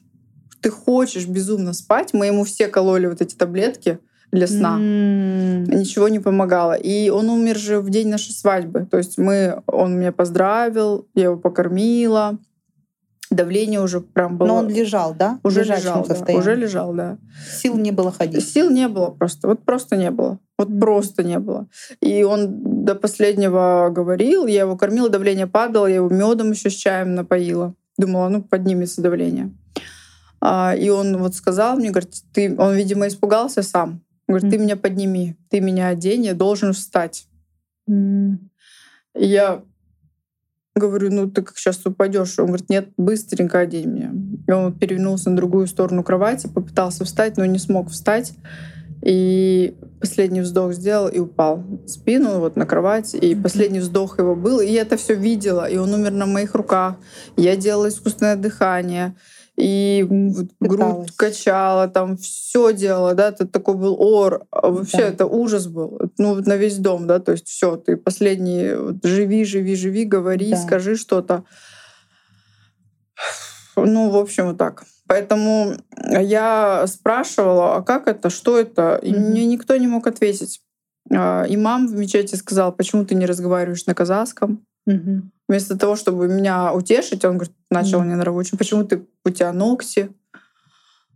[SPEAKER 2] Ты хочешь безумно спать. Мы ему все кололи вот эти таблетки для сна.
[SPEAKER 1] М.
[SPEAKER 2] Ничего не помогало. И он умер же в день нашей свадьбы. То есть мы, он меня поздравил, я его покормила. Давление уже прям было...
[SPEAKER 1] Но он лежал, да?
[SPEAKER 2] уже лежал, да,
[SPEAKER 1] состоянии.
[SPEAKER 2] уже лежал, да.
[SPEAKER 1] Сил не было ходить.
[SPEAKER 2] Сил не было просто, вот просто не было. Вот просто не было. И он до последнего говорил, я его кормила, давление падало, я его медом еще с чаем напоила. Думала, ну поднимется давление. А, и он вот сказал мне, говорит, ты, он, видимо, испугался сам. Говорит, ты меня подними, ты меня одень, я должен встать. И я говорю, ну ты как сейчас упадешь. Он говорит, нет, быстренько одень меня. И он перевернулся на другую сторону кровати, попытался встать, но не смог встать. И последний вздох сделал и упал в спину вот на кровать. И последний вздох его был. И я это все видела. И он умер на моих руках. Я делала искусственное дыхание. И вот грудь
[SPEAKER 1] Пыталась.
[SPEAKER 2] качала, там все делала, да, это такой был ор. А Вообще
[SPEAKER 1] Да.
[SPEAKER 2] это ужас был. Ну, вот на весь дом, да, то есть все, ты последний, вот, живи, живи, живи, говори,
[SPEAKER 1] Да.
[SPEAKER 2] скажи что-то. Ну, в общем, вот так. Поэтому я спрашивала, а как это, что это? И
[SPEAKER 1] Мгм.
[SPEAKER 2] мне никто не мог ответить. А, Имам в мечети сказал, почему ты не разговариваешь на казахском?
[SPEAKER 1] Мгм.
[SPEAKER 2] Вместо того, чтобы меня утешить, он говорит, начал мне на рабочем, почему ты у тебя ногти?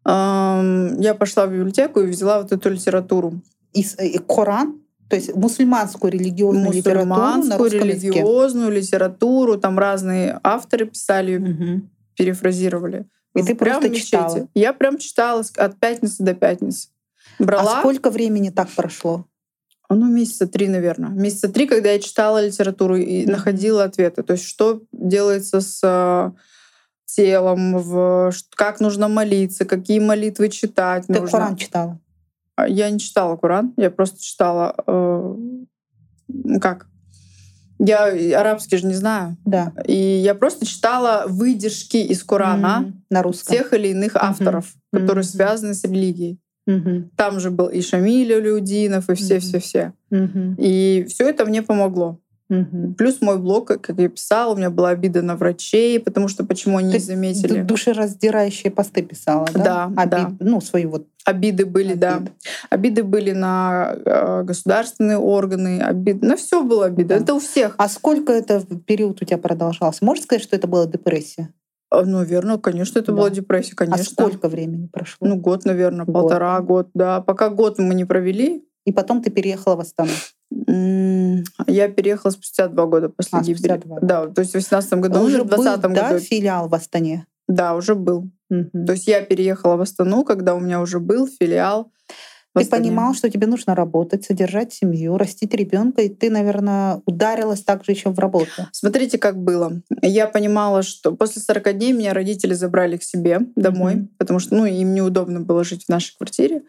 [SPEAKER 2] Я пошла в библиотеку и взяла вот эту литературу.
[SPEAKER 1] И, и Коран, то есть мусульманскую религиозную литературу
[SPEAKER 2] Мусульманскую,
[SPEAKER 1] языке.
[SPEAKER 2] религиозную литературу. Там разные авторы писали,
[SPEAKER 1] Мгм.
[SPEAKER 2] перефразировали.
[SPEAKER 1] И ты
[SPEAKER 2] Прям
[SPEAKER 1] просто
[SPEAKER 2] мечети.
[SPEAKER 1] читала.
[SPEAKER 2] Я прям читала от пятницы до пятницы. Брала,
[SPEAKER 1] А сколько времени так прошло?
[SPEAKER 2] Ну, месяца три, наверное. Месяца три, когда я читала литературу и находила ответы. То есть что делается с э, телом, в, как нужно молиться, какие молитвы читать
[SPEAKER 1] Ты
[SPEAKER 2] нужно.
[SPEAKER 1] Коран читала?
[SPEAKER 2] А Я не читала Коран, я просто читала... э, как? Я арабский же не знаю.
[SPEAKER 1] Да.
[SPEAKER 2] И я просто читала выдержки из Корана
[SPEAKER 1] М, На русском.
[SPEAKER 2] тех или иных авторов, которые
[SPEAKER 1] Мгм.
[SPEAKER 2] связаны с религией.
[SPEAKER 1] Мгм.
[SPEAKER 2] Там же был и Шамиль Людинов, и все-все-все.
[SPEAKER 1] Мгм.
[SPEAKER 2] И все это мне помогло.
[SPEAKER 1] Мгм.
[SPEAKER 2] Плюс мой блог, как я писала, у меня была обида на врачей, потому что почему они
[SPEAKER 1] Ты
[SPEAKER 2] не заметили.
[SPEAKER 1] Ду- Душераздирающие посты писала, да?
[SPEAKER 2] Да, да.
[SPEAKER 1] Обид- Ну, свою вот
[SPEAKER 2] Обиды были, да.
[SPEAKER 1] обиды.
[SPEAKER 2] Обиды были на э, государственные органы, обид... на все было обида.
[SPEAKER 1] Да.
[SPEAKER 2] Это у всех.
[SPEAKER 1] А сколько это период у тебя продолжался? Можешь сказать, что это была депрессия?
[SPEAKER 2] А, Ну, верно, конечно, это
[SPEAKER 1] Да.
[SPEAKER 2] была депрессия, конечно.
[SPEAKER 1] А сколько времени прошло?
[SPEAKER 2] Ну, год, наверное,
[SPEAKER 1] Год.
[SPEAKER 2] полтора, год, да. Пока год мы не провели,
[SPEAKER 1] И потом ты переехала в Астану.
[SPEAKER 2] я переехала спустя два года после
[SPEAKER 1] А,
[SPEAKER 2] гибели.
[SPEAKER 1] два.
[SPEAKER 2] Да, то есть в 18 году,
[SPEAKER 1] Уже
[SPEAKER 2] уже в 20
[SPEAKER 1] был, да,
[SPEAKER 2] году.
[SPEAKER 1] филиал в Астане?
[SPEAKER 2] Да, уже был.
[SPEAKER 1] Мгм.
[SPEAKER 2] То есть я переехала в Астану, когда у меня уже был филиал.
[SPEAKER 1] Ты понимал, что тебе нужно работать, содержать семью, растить ребенка, и ты, наверное, ударилась также еще в работу.
[SPEAKER 2] Смотрите, как было. Я понимала, что после 40 дней меня родители забрали к себе домой,
[SPEAKER 1] Мгм.
[SPEAKER 2] потому что ну, им неудобно было жить в нашей квартире.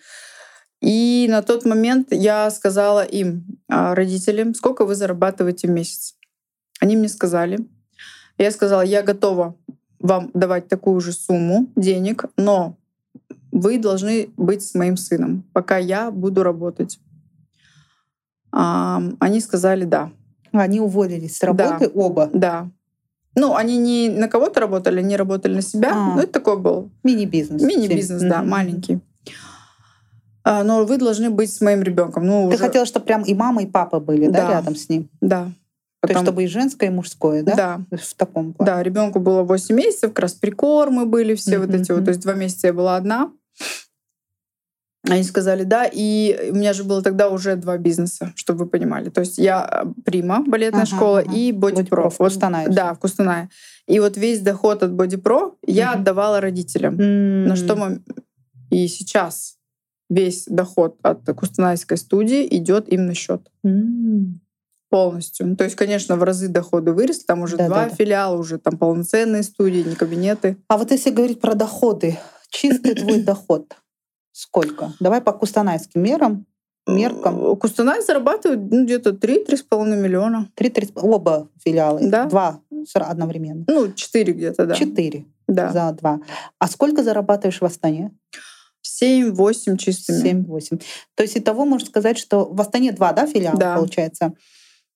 [SPEAKER 2] И на тот момент я сказала им, а, родителям, сколько вы зарабатываете в месяц. Они мне сказали. Я сказала, я готова вам давать такую же сумму денег, но вы должны быть с моим сыном, пока я буду работать. А, Они сказали да.
[SPEAKER 1] Они уволились с работы оба.
[SPEAKER 2] Да. Ну, они не на кого-то работали, они работали на себя.
[SPEAKER 1] А.
[SPEAKER 2] Ну, это такой был
[SPEAKER 1] Мини-бизнес.
[SPEAKER 2] мини-бизнес, да,
[SPEAKER 1] Мгм.
[SPEAKER 2] маленький. А, но вы должны быть с моим ребенком. Ну,
[SPEAKER 1] Ты
[SPEAKER 2] уже,
[SPEAKER 1] хотела, чтобы прям и мама, и папа были да.
[SPEAKER 2] Да.
[SPEAKER 1] рядом с ним?
[SPEAKER 2] да.
[SPEAKER 1] То есть,
[SPEAKER 2] Потом-
[SPEAKER 1] чтобы и женское, и мужское, да?
[SPEAKER 2] да.
[SPEAKER 1] В таком плане.
[SPEAKER 2] Да, ребенку было 8 месяцев, как раз прикормы были, все вот эти вот. То есть два месяца я была одна. Они сказали да, и у меня же было тогда уже два бизнеса, чтобы вы понимали. То есть я э, Прима, балетная
[SPEAKER 1] Ага,
[SPEAKER 2] школа,
[SPEAKER 1] ага.
[SPEAKER 2] и Боди
[SPEAKER 1] Body
[SPEAKER 2] Про.
[SPEAKER 1] Pro в Кустанае же.
[SPEAKER 2] Да, в Кустанае. И вот весь доход от Боди Про я отдавала родителям.
[SPEAKER 1] М.
[SPEAKER 2] На что мы и сейчас весь доход от Кустанайской студии идет им на счет
[SPEAKER 1] М.
[SPEAKER 2] полностью. То есть, конечно, в разы доходы выросли, там уже
[SPEAKER 1] Да,
[SPEAKER 2] два
[SPEAKER 1] да, да.
[SPEAKER 2] филиала, уже там полноценные студии, не кабинеты.
[SPEAKER 1] А вот если говорить про доходы, чистый твой доход сколько? Давай по кустанайским мерам, меркам.
[SPEAKER 2] Кустанай зарабатывает ну, где-то 3-3,5 миллиона.
[SPEAKER 1] Три, три, оба филиала,
[SPEAKER 2] Да.
[SPEAKER 1] два одновременно.
[SPEAKER 2] Ну, 4 где-то, да.
[SPEAKER 1] Четыре
[SPEAKER 2] Да.
[SPEAKER 1] за два. А сколько зарабатываешь в Астане?
[SPEAKER 2] 7-8 чистыми.
[SPEAKER 1] Семь-восемь. То есть итого можно сказать, что в Астане два, да, филиала
[SPEAKER 2] Да.
[SPEAKER 1] получается?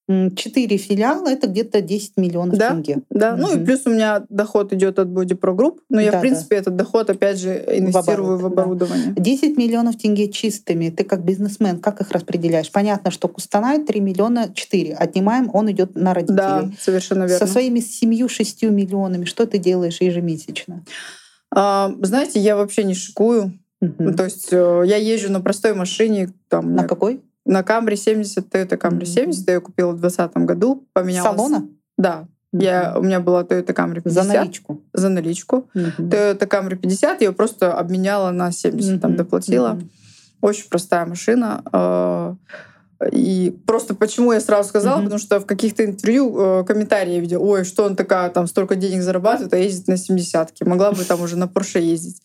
[SPEAKER 1] Четыре филиала это где-то 10 миллионов
[SPEAKER 2] да,
[SPEAKER 1] тенге.
[SPEAKER 2] Да, угу. ну и плюс у меня доход идет от Body Pro Group, но я, да, в принципе, да. этот доход, опять же, инвестирую в, оборот, в оборудование.
[SPEAKER 1] Да. 10 миллионов тенге чистыми. Ты как бизнесмен, как их распределяешь? Понятно, что Кустанай 3 миллиона 4. Отнимаем, он идет на родителей.
[SPEAKER 2] Да, совершенно верно.
[SPEAKER 1] Со своими 7-6 миллионами что ты делаешь ежемесячно?
[SPEAKER 2] А, знаете, я вообще не шикую. Угу. То есть э, я езжу на простой машине. Там,
[SPEAKER 1] на какой?
[SPEAKER 2] На Camry 70, Toyota Camry 70, я купила в 2020 году. Поменялась.
[SPEAKER 1] Салона?
[SPEAKER 2] Да. Я, у меня была Toyota Camry 50.
[SPEAKER 1] За наличку?
[SPEAKER 2] За наличку. Mm-hmm. Toyota Camry 50 я ее просто обменяла на 70, mm-hmm. там доплатила. Mm-hmm. Очень простая машина. А, и просто почему я сразу сказала, mm-hmm. потому что в каких-то интервью э, комментарии я видела, ой, что он такая, там столько денег зарабатывает, а ездит на 70-ке. Могла бы там уже на Porsche ездить.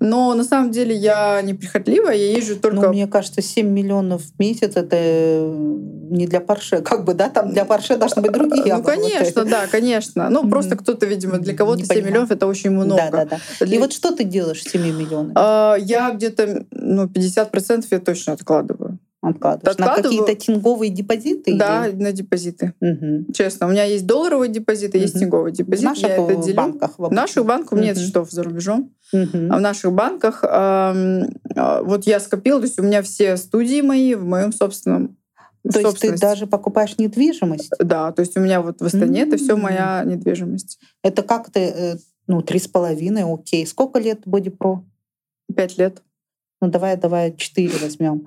[SPEAKER 2] Но на самом деле я неприхотливая, я езжу только...
[SPEAKER 1] Ну, мне кажется, 7 миллионов в месяц — это не для Порше. Как бы, да, там для Порше должны быть другие
[SPEAKER 2] Ну, конечно, да, конечно. Ну, просто кто-то, видимо, для кого-то 7 миллионов — это очень много.
[SPEAKER 1] Да, да, да. И вот что ты делаешь с 7 миллионами?
[SPEAKER 2] А, я где-то, ну, 50% я точно откладываю
[SPEAKER 1] откладываешь? На какие-то тинговые депозиты?
[SPEAKER 2] Да, или? на депозиты. Угу. Честно, у меня есть долларовые депозиты, угу. есть тинговые депозиты. В наших
[SPEAKER 1] я это делю. банках?
[SPEAKER 2] В, в наших банках, угу. нет счетов за рубежом. Угу. А в наших банках э, вот я скопила, то есть у меня все студии мои в моем собственном
[SPEAKER 1] то есть ты даже покупаешь недвижимость?
[SPEAKER 2] Да, то есть у меня вот в Астане mm-hmm. это все моя недвижимость.
[SPEAKER 1] Это как ты, э, ну, три с половиной, окей. Сколько лет Pro?
[SPEAKER 2] Пять лет.
[SPEAKER 1] Ну, давай, давай, четыре возьмем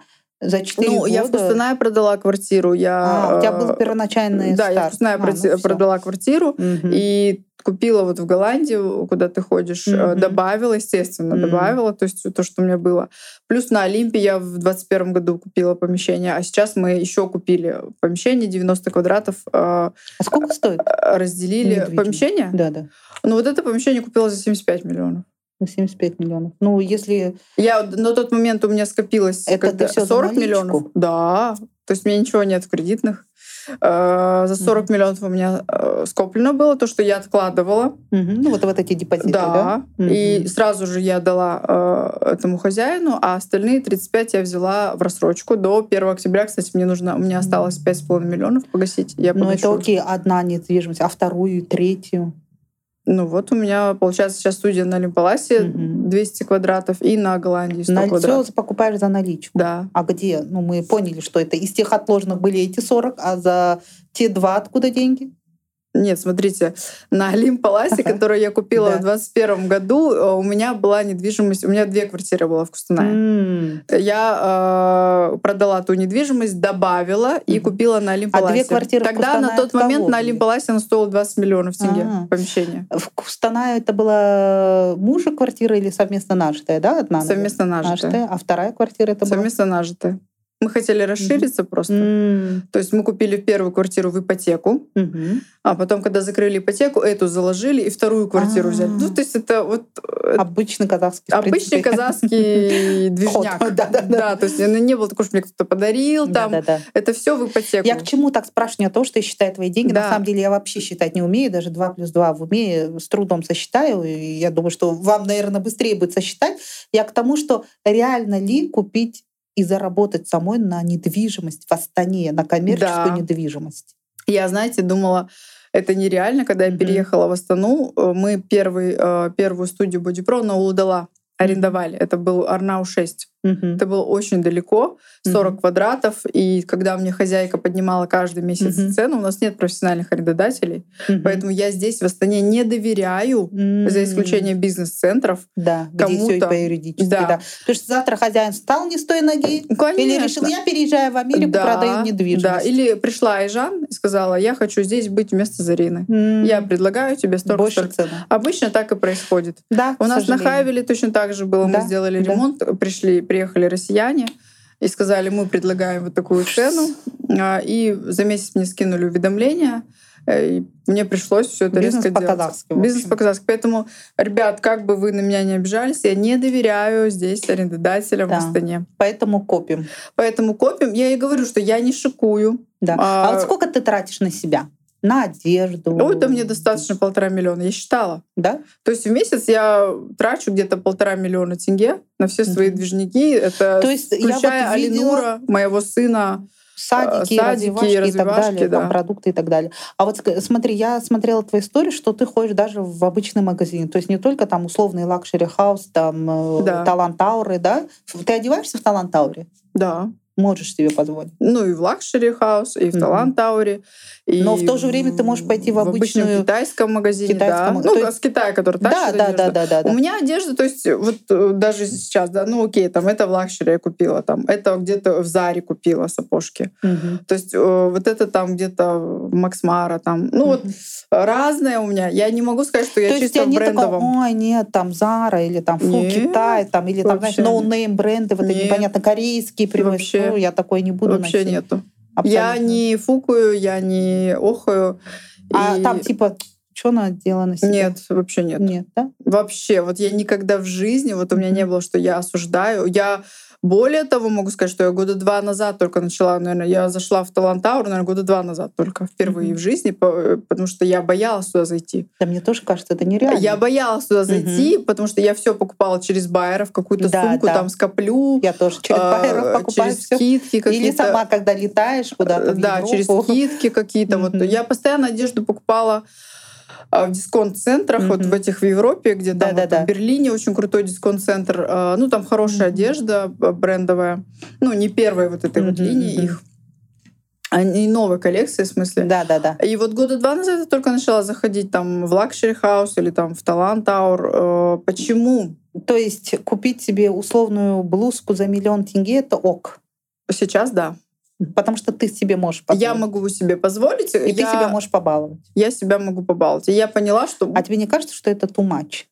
[SPEAKER 1] за 4 ну, года?
[SPEAKER 2] я в Кустанае продала квартиру. Я,
[SPEAKER 1] а, у тебя был первоначальный
[SPEAKER 2] Да,
[SPEAKER 1] старт.
[SPEAKER 2] я в Кустанае а, ну, продала квартиру угу. и купила вот в Голландию, куда ты ходишь, угу. добавила, естественно, угу. добавила, то есть то, что у меня было. Плюс на Олимпе я в 2021 году купила помещение, а сейчас мы еще купили помещение 90 квадратов.
[SPEAKER 1] А сколько стоит?
[SPEAKER 2] Разделили помещение?
[SPEAKER 1] Да, да.
[SPEAKER 2] Ну вот это помещение купила за 75 миллионов.
[SPEAKER 1] На 75 миллионов. Ну, если...
[SPEAKER 2] Я на тот момент у меня скопилось
[SPEAKER 1] это ты все
[SPEAKER 2] 40 миллионов. Да. То есть у меня ничего нет в кредитных. Э, за 40 mm-hmm. миллионов у меня э, скоплено было, то, что я откладывала.
[SPEAKER 1] Mm-hmm. Ну, вот, вот эти депозиты,
[SPEAKER 2] да? да? Mm-hmm. И сразу же я дала э, этому хозяину, а остальные 35 я взяла в рассрочку до 1 октября. Кстати, мне нужно, у меня осталось 5,5 миллионов погасить. Я
[SPEAKER 1] ну, это окей, одна недвижимость, а вторую, третью?
[SPEAKER 2] Ну вот у меня, получается, сейчас студия на Олимпаласе угу. 200 квадратов и на Голландии 100 на квадратов.
[SPEAKER 1] Все покупаешь за наличку?
[SPEAKER 2] Да.
[SPEAKER 1] А где? Ну мы поняли, что это из тех отложенных были эти 40, а за те два откуда деньги?
[SPEAKER 2] Нет, смотрите, на Олимпаласе, которую я купила в 2021 году, э, у меня была недвижимость, у меня две квартиры было в Кустанае. Я э, продала ту недвижимость, добавила и купила на Олимпаласе.
[SPEAKER 1] А две квартиры
[SPEAKER 2] Тогда на тот момент на Олимпаласе она стоила 20 миллионов тенге а. помещение.
[SPEAKER 1] В Кустанае это была мужа квартира или совместно нажитая, да, одна?
[SPEAKER 2] Совместно нажитая.
[SPEAKER 1] А вторая квартира это
[SPEAKER 2] была? Совместно нажитая. Мы хотели расшириться mm-hmm. просто. Mm-hmm. То есть мы купили первую квартиру в ипотеку, mm-hmm. а потом, когда закрыли ипотеку, эту заложили и вторую квартиру А-а-а. взяли. Ну, то есть это вот...
[SPEAKER 1] Э, обычный казахский,
[SPEAKER 2] Обычный казахский движняк. Да, то есть не было такого, что мне кто-то подарил там. Это все в ипотеку.
[SPEAKER 1] Я к чему так спрашиваю? Не то, что я считаю твои деньги. На самом деле я вообще считать не умею. Даже 2 плюс 2 в уме с трудом сосчитаю. Я думаю, что вам, наверное, быстрее будет сосчитать. Я к тому, что реально ли купить и заработать самой на недвижимость в Астане, на коммерческую да. недвижимость.
[SPEAKER 2] Я, знаете, думала, это нереально. Когда я переехала в Астану, э, мы первый, э, первую студию Бодипро на Улудала арендовали. Это был Арнау 6. Угу. Это было очень далеко, 40 угу. квадратов. И когда мне хозяйка поднимала каждый месяц угу. цену, у нас нет профессиональных арендодателей. Угу. Поэтому я здесь в Астане не доверяю, угу. за исключением бизнес-центров.
[SPEAKER 1] Да, где все по юридически. Да. да. Потому что завтра хозяин встал не с той ноги. Конечно. Или решил, я переезжаю в Америку, да, продаю недвижимость. Да.
[SPEAKER 2] Или пришла Айжан и сказала, я хочу здесь быть вместо Зарины. Mm. Я предлагаю тебе столько.
[SPEAKER 1] Больше цена.
[SPEAKER 2] Обычно так и происходит.
[SPEAKER 1] Да,
[SPEAKER 2] У нас на Хайвеле точно так же было. Да, Мы сделали да. ремонт, пришли, приехали россияне и сказали, мы предлагаем вот такую цену. А, и за месяц мне скинули уведомления. Э, и мне пришлось все это
[SPEAKER 1] Бизнес
[SPEAKER 2] резко
[SPEAKER 1] делать.
[SPEAKER 2] Бизнес по-казахски. Поэтому, ребят, как бы вы на меня не обижались, я не доверяю здесь арендодателям да. в Астане.
[SPEAKER 1] Поэтому копим.
[SPEAKER 2] Поэтому копим. Я и говорю, что я не шикую.
[SPEAKER 1] Да. А, а вот сколько ты тратишь на себя? На одежду.
[SPEAKER 2] Ой, да мне достаточно полтора миллиона, я считала.
[SPEAKER 1] Да?
[SPEAKER 2] То есть в месяц я трачу где-то полтора миллиона тенге на все свои mm-hmm. движняки. Это То есть включая я вот видела... Алинура, моего сына,
[SPEAKER 1] Садики,
[SPEAKER 2] садики,
[SPEAKER 1] развивашки и так
[SPEAKER 2] развивашки,
[SPEAKER 1] далее, там
[SPEAKER 2] да.
[SPEAKER 1] продукты и так далее. А вот смотри, я смотрела твои истории, что ты ходишь даже в обычный магазин. То есть не только там условный Luxury House, там э,
[SPEAKER 2] Да.
[SPEAKER 1] Talan Tower ы, да? Ты одеваешься в Talan Tower е?
[SPEAKER 2] Да.
[SPEAKER 1] Можешь себе позволить.
[SPEAKER 2] Ну и в Luxury House, и в.
[SPEAKER 1] Talan
[SPEAKER 2] Tower е. и
[SPEAKER 1] Но в то же время ты можешь пойти в
[SPEAKER 2] обычном
[SPEAKER 1] обычную-
[SPEAKER 2] китайском магазине,
[SPEAKER 1] китайском
[SPEAKER 2] да. Ну,
[SPEAKER 1] то
[SPEAKER 2] с Китая, который
[SPEAKER 1] Да,
[SPEAKER 2] тащит
[SPEAKER 1] да,
[SPEAKER 2] одежду.
[SPEAKER 1] да, да, да, да.
[SPEAKER 2] У меня одежда, то есть вот э, даже сейчас, да, ну окей, там это в luxury я купила, там это где-то в Заре купила сапожки.
[SPEAKER 1] Мгм.
[SPEAKER 2] То есть э, вот это там где-то в Max Mara, там, ну вот
[SPEAKER 1] Мгм.
[SPEAKER 2] разное у меня. Я не могу сказать, что я
[SPEAKER 1] То есть
[SPEAKER 2] чисто в
[SPEAKER 1] такого,
[SPEAKER 2] брендовом.
[SPEAKER 1] ой, нет, там Зара или там Фу
[SPEAKER 2] Нет,
[SPEAKER 1] Китай, там, или там, знаешь,
[SPEAKER 2] вообще
[SPEAKER 1] no name бренды, вот эти
[SPEAKER 2] Нет.
[SPEAKER 1] непонятно корейские привозят.
[SPEAKER 2] Вообще.
[SPEAKER 1] Ну, я такое не буду
[SPEAKER 2] Вообще
[SPEAKER 1] носить.
[SPEAKER 2] нету.
[SPEAKER 1] Абсолютно.
[SPEAKER 2] Я не фукаю, я не охаю.
[SPEAKER 1] А
[SPEAKER 2] и-
[SPEAKER 1] там типа, что надела на себя?
[SPEAKER 2] Нет, вообще нет.
[SPEAKER 1] Нет, да?
[SPEAKER 2] Вообще, вот я никогда в жизни, вот у меня не было, что я осуждаю. Я более того могу сказать, что я года два назад только начала, наверное, я зашла в Талантаур, наверное, года два назад только впервые в жизни, по- потому что я боялась туда зайти.
[SPEAKER 1] Да мне тоже кажется, это нереально.
[SPEAKER 2] Я боялась туда зайти, потому что я все покупала через байеров, какую-то
[SPEAKER 1] Да,
[SPEAKER 2] сумку
[SPEAKER 1] да.
[SPEAKER 2] там скоплю,
[SPEAKER 1] Я тоже через
[SPEAKER 2] а,
[SPEAKER 1] байеров покупаю
[SPEAKER 2] через
[SPEAKER 1] всё.
[SPEAKER 2] скидки
[SPEAKER 1] Или сама, когда летаешь куда-то в
[SPEAKER 2] Да, через скидки какие-то. Вот я постоянно одежду покупала в дисконт-центрах, вот
[SPEAKER 1] Мгм.
[SPEAKER 2] в этих в Европе, где там вот в Берлине очень крутой дисконт-центр. А, Ну, там хорошая
[SPEAKER 1] Мгм.
[SPEAKER 2] одежда а, брендовая. Ну, не первой вот этой вот
[SPEAKER 1] Мгм,
[SPEAKER 2] линии
[SPEAKER 1] мгм.
[SPEAKER 2] их. А не новой коллекции, в смысле.
[SPEAKER 1] Да, да, да.
[SPEAKER 2] И вот года два назад я только начала заходить там в Luxury House или там в Talan Tower. Э, Почему?
[SPEAKER 1] То есть купить себе условную блузку за миллион тенге это ок.
[SPEAKER 2] Сейчас да.
[SPEAKER 1] Потому что ты себе можешь позволить.
[SPEAKER 2] Я могу себе позволить.
[SPEAKER 1] И
[SPEAKER 2] я,
[SPEAKER 1] ты себя можешь побаловать.
[SPEAKER 2] я себя могу побаловать. И я поняла, что
[SPEAKER 1] А тебе не кажется, что это too much?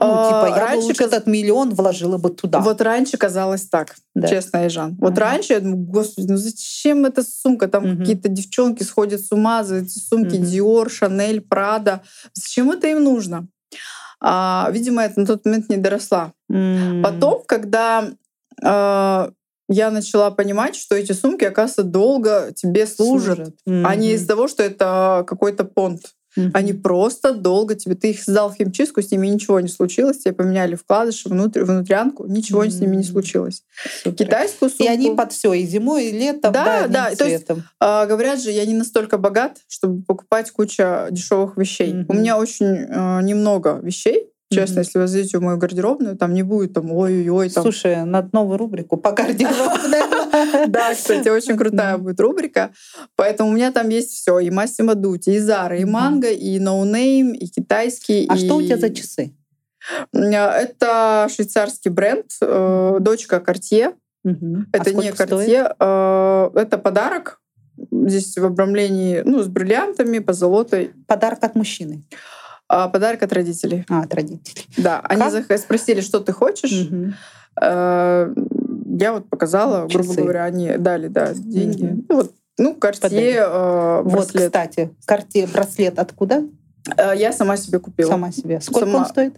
[SPEAKER 1] Ну,
[SPEAKER 2] А,
[SPEAKER 1] типа, я бы
[SPEAKER 2] раньше
[SPEAKER 1] лучше
[SPEAKER 2] каз-
[SPEAKER 1] этот миллион вложила бы туда.
[SPEAKER 2] Вот раньше казалось так,
[SPEAKER 1] Да.
[SPEAKER 2] честно, Ижан. Вот
[SPEAKER 1] Ага.
[SPEAKER 2] раньше я думаю, господи, ну зачем эта сумка? Там
[SPEAKER 1] Мгм.
[SPEAKER 2] какие-то девчонки сходят с ума за эти сумки
[SPEAKER 1] Мгм.
[SPEAKER 2] Dior, Chanel, Prada. Зачем это им нужно? А, видимо, это на тот момент не доросла.
[SPEAKER 1] М.
[SPEAKER 2] Потом, когда а, я начала понимать, что эти сумки, оказывается, долго тебе служат, а не из-за того, что это какой-то понт.
[SPEAKER 1] Мгм.
[SPEAKER 2] Они просто долго тебе... Ты их сдал в химчистку, с ними ничего не случилось. Тебе поменяли вкладыши, внутрь, внутрянку, ничего с ними не случилось.
[SPEAKER 1] Супер.
[SPEAKER 2] Китайскую сумку...
[SPEAKER 1] И они под все, и зимой, и летом,
[SPEAKER 2] Да,
[SPEAKER 1] да,
[SPEAKER 2] да, то есть а, говорят же, я не настолько богат, чтобы покупать кучу дешевых вещей.
[SPEAKER 1] Мгм.
[SPEAKER 2] У меня очень э, немного вещей. Честно,
[SPEAKER 1] Мгм.
[SPEAKER 2] если вы зайдете в мою гардеробную, там не будет там ой-ой-ой. Там.
[SPEAKER 1] Слушай, надо новую рубрику по гардеробной.
[SPEAKER 2] Да, кстати, очень крутая будет рубрика. Поэтому у меня там есть все: и Massimo Dutti, и Зара, и. Mango, и no name, и китайский.
[SPEAKER 1] А что у тебя за часы?
[SPEAKER 2] Это швейцарский бренд, э, дочка Cartier.
[SPEAKER 1] А
[SPEAKER 2] Это не? Cartier, э, это подарок. Здесь в обрамлении, ну, с бриллиантами, позолотой.
[SPEAKER 1] Подарок от мужчины.
[SPEAKER 2] А подарок от родителей.
[SPEAKER 1] А, от родителей.
[SPEAKER 2] Да, они
[SPEAKER 1] Как?
[SPEAKER 2] зах- спросили, что ты хочешь. Э, Я вот показала, грубо
[SPEAKER 1] Часы.
[SPEAKER 2] говоря, они дали, да, деньги.
[SPEAKER 1] Мгм.
[SPEAKER 2] Ну, вот, ну. Cartier э,
[SPEAKER 1] Вот, кстати, карте браслет откуда?
[SPEAKER 2] Э, Я сама себе купила.
[SPEAKER 1] Сама себе. Сколько
[SPEAKER 2] Сама.
[SPEAKER 1] он стоит?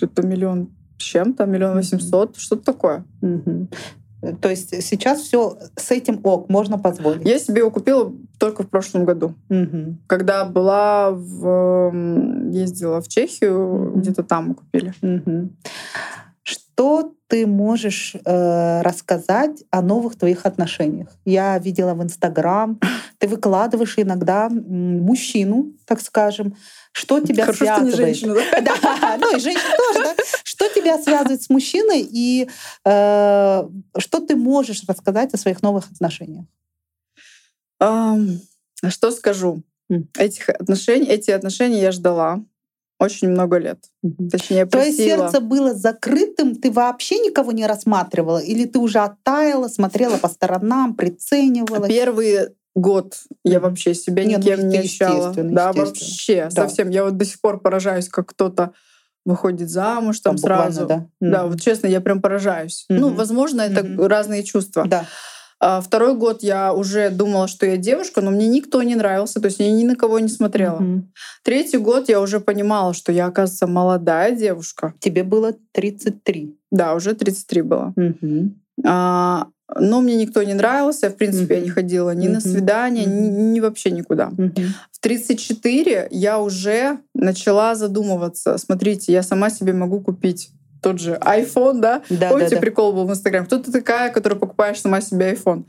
[SPEAKER 2] Это миллион с чем-то, миллион восемьсот, что-то такое.
[SPEAKER 1] Мгм. То есть сейчас все с этим ок, можно позволить.
[SPEAKER 2] Я себе его купила только в прошлом году.
[SPEAKER 1] Мгм.
[SPEAKER 2] Когда была в... ездила в Чехию,
[SPEAKER 1] Мгм.
[SPEAKER 2] где-то там купили.
[SPEAKER 1] Мгм. Что ты можешь э, рассказать о новых твоих отношениях? Я видела в Инстаграм, ты выкладываешь иногда мужчину, так скажем, что тебя
[SPEAKER 2] Хорошо, что не
[SPEAKER 1] связывает.
[SPEAKER 2] женщина, да?
[SPEAKER 1] Да, ну и женщина тоже, да? Что тебя связывает с мужчиной и э, что ты можешь рассказать о своих новых отношениях?
[SPEAKER 2] Что скажу? Этих отношений, эти отношения я ждала очень много лет. Точнее,
[SPEAKER 1] Твое сердце было закрытым, ты вообще никого не рассматривала? Или ты уже оттаяла, смотрела по сторонам, приценивалась?
[SPEAKER 2] Первый год я вообще себя
[SPEAKER 1] Не, ну,
[SPEAKER 2] никем не
[SPEAKER 1] это
[SPEAKER 2] ощущала. Да, вообще,
[SPEAKER 1] Да.
[SPEAKER 2] совсем. Я вот до сих пор поражаюсь, как кто-то выходит замуж там
[SPEAKER 1] Буквально,
[SPEAKER 2] сразу.
[SPEAKER 1] да.
[SPEAKER 2] Да, вот честно, я прям поражаюсь. Ну,
[SPEAKER 1] Мгм.
[SPEAKER 2] возможно, это
[SPEAKER 1] Мгм.
[SPEAKER 2] разные чувства.
[SPEAKER 1] Да.
[SPEAKER 2] А второй год я уже думала, что я девушка, но мне никто не нравился, то есть я ни на кого не смотрела.
[SPEAKER 1] Мгм.
[SPEAKER 2] Третий год я уже понимала, что я, оказывается, молодая девушка.
[SPEAKER 1] Тебе было 33.
[SPEAKER 2] Да, уже 33 было.
[SPEAKER 1] Мгм.
[SPEAKER 2] А, но мне никто не нравился. В принципе, я не ходила ни на
[SPEAKER 1] Мгм.
[SPEAKER 2] свидания, ни,
[SPEAKER 1] Мгм.
[SPEAKER 2] ни вообще никуда.
[SPEAKER 1] Мгм.
[SPEAKER 2] В 34 я уже начала задумываться. Смотрите, я сама себе могу купить тот же iPhone, да?
[SPEAKER 1] Да,
[SPEAKER 2] Помните,
[SPEAKER 1] да, да.
[SPEAKER 2] прикол был в Инстаграме? Кто ты такая, которая покупаешь сама себе iPhone?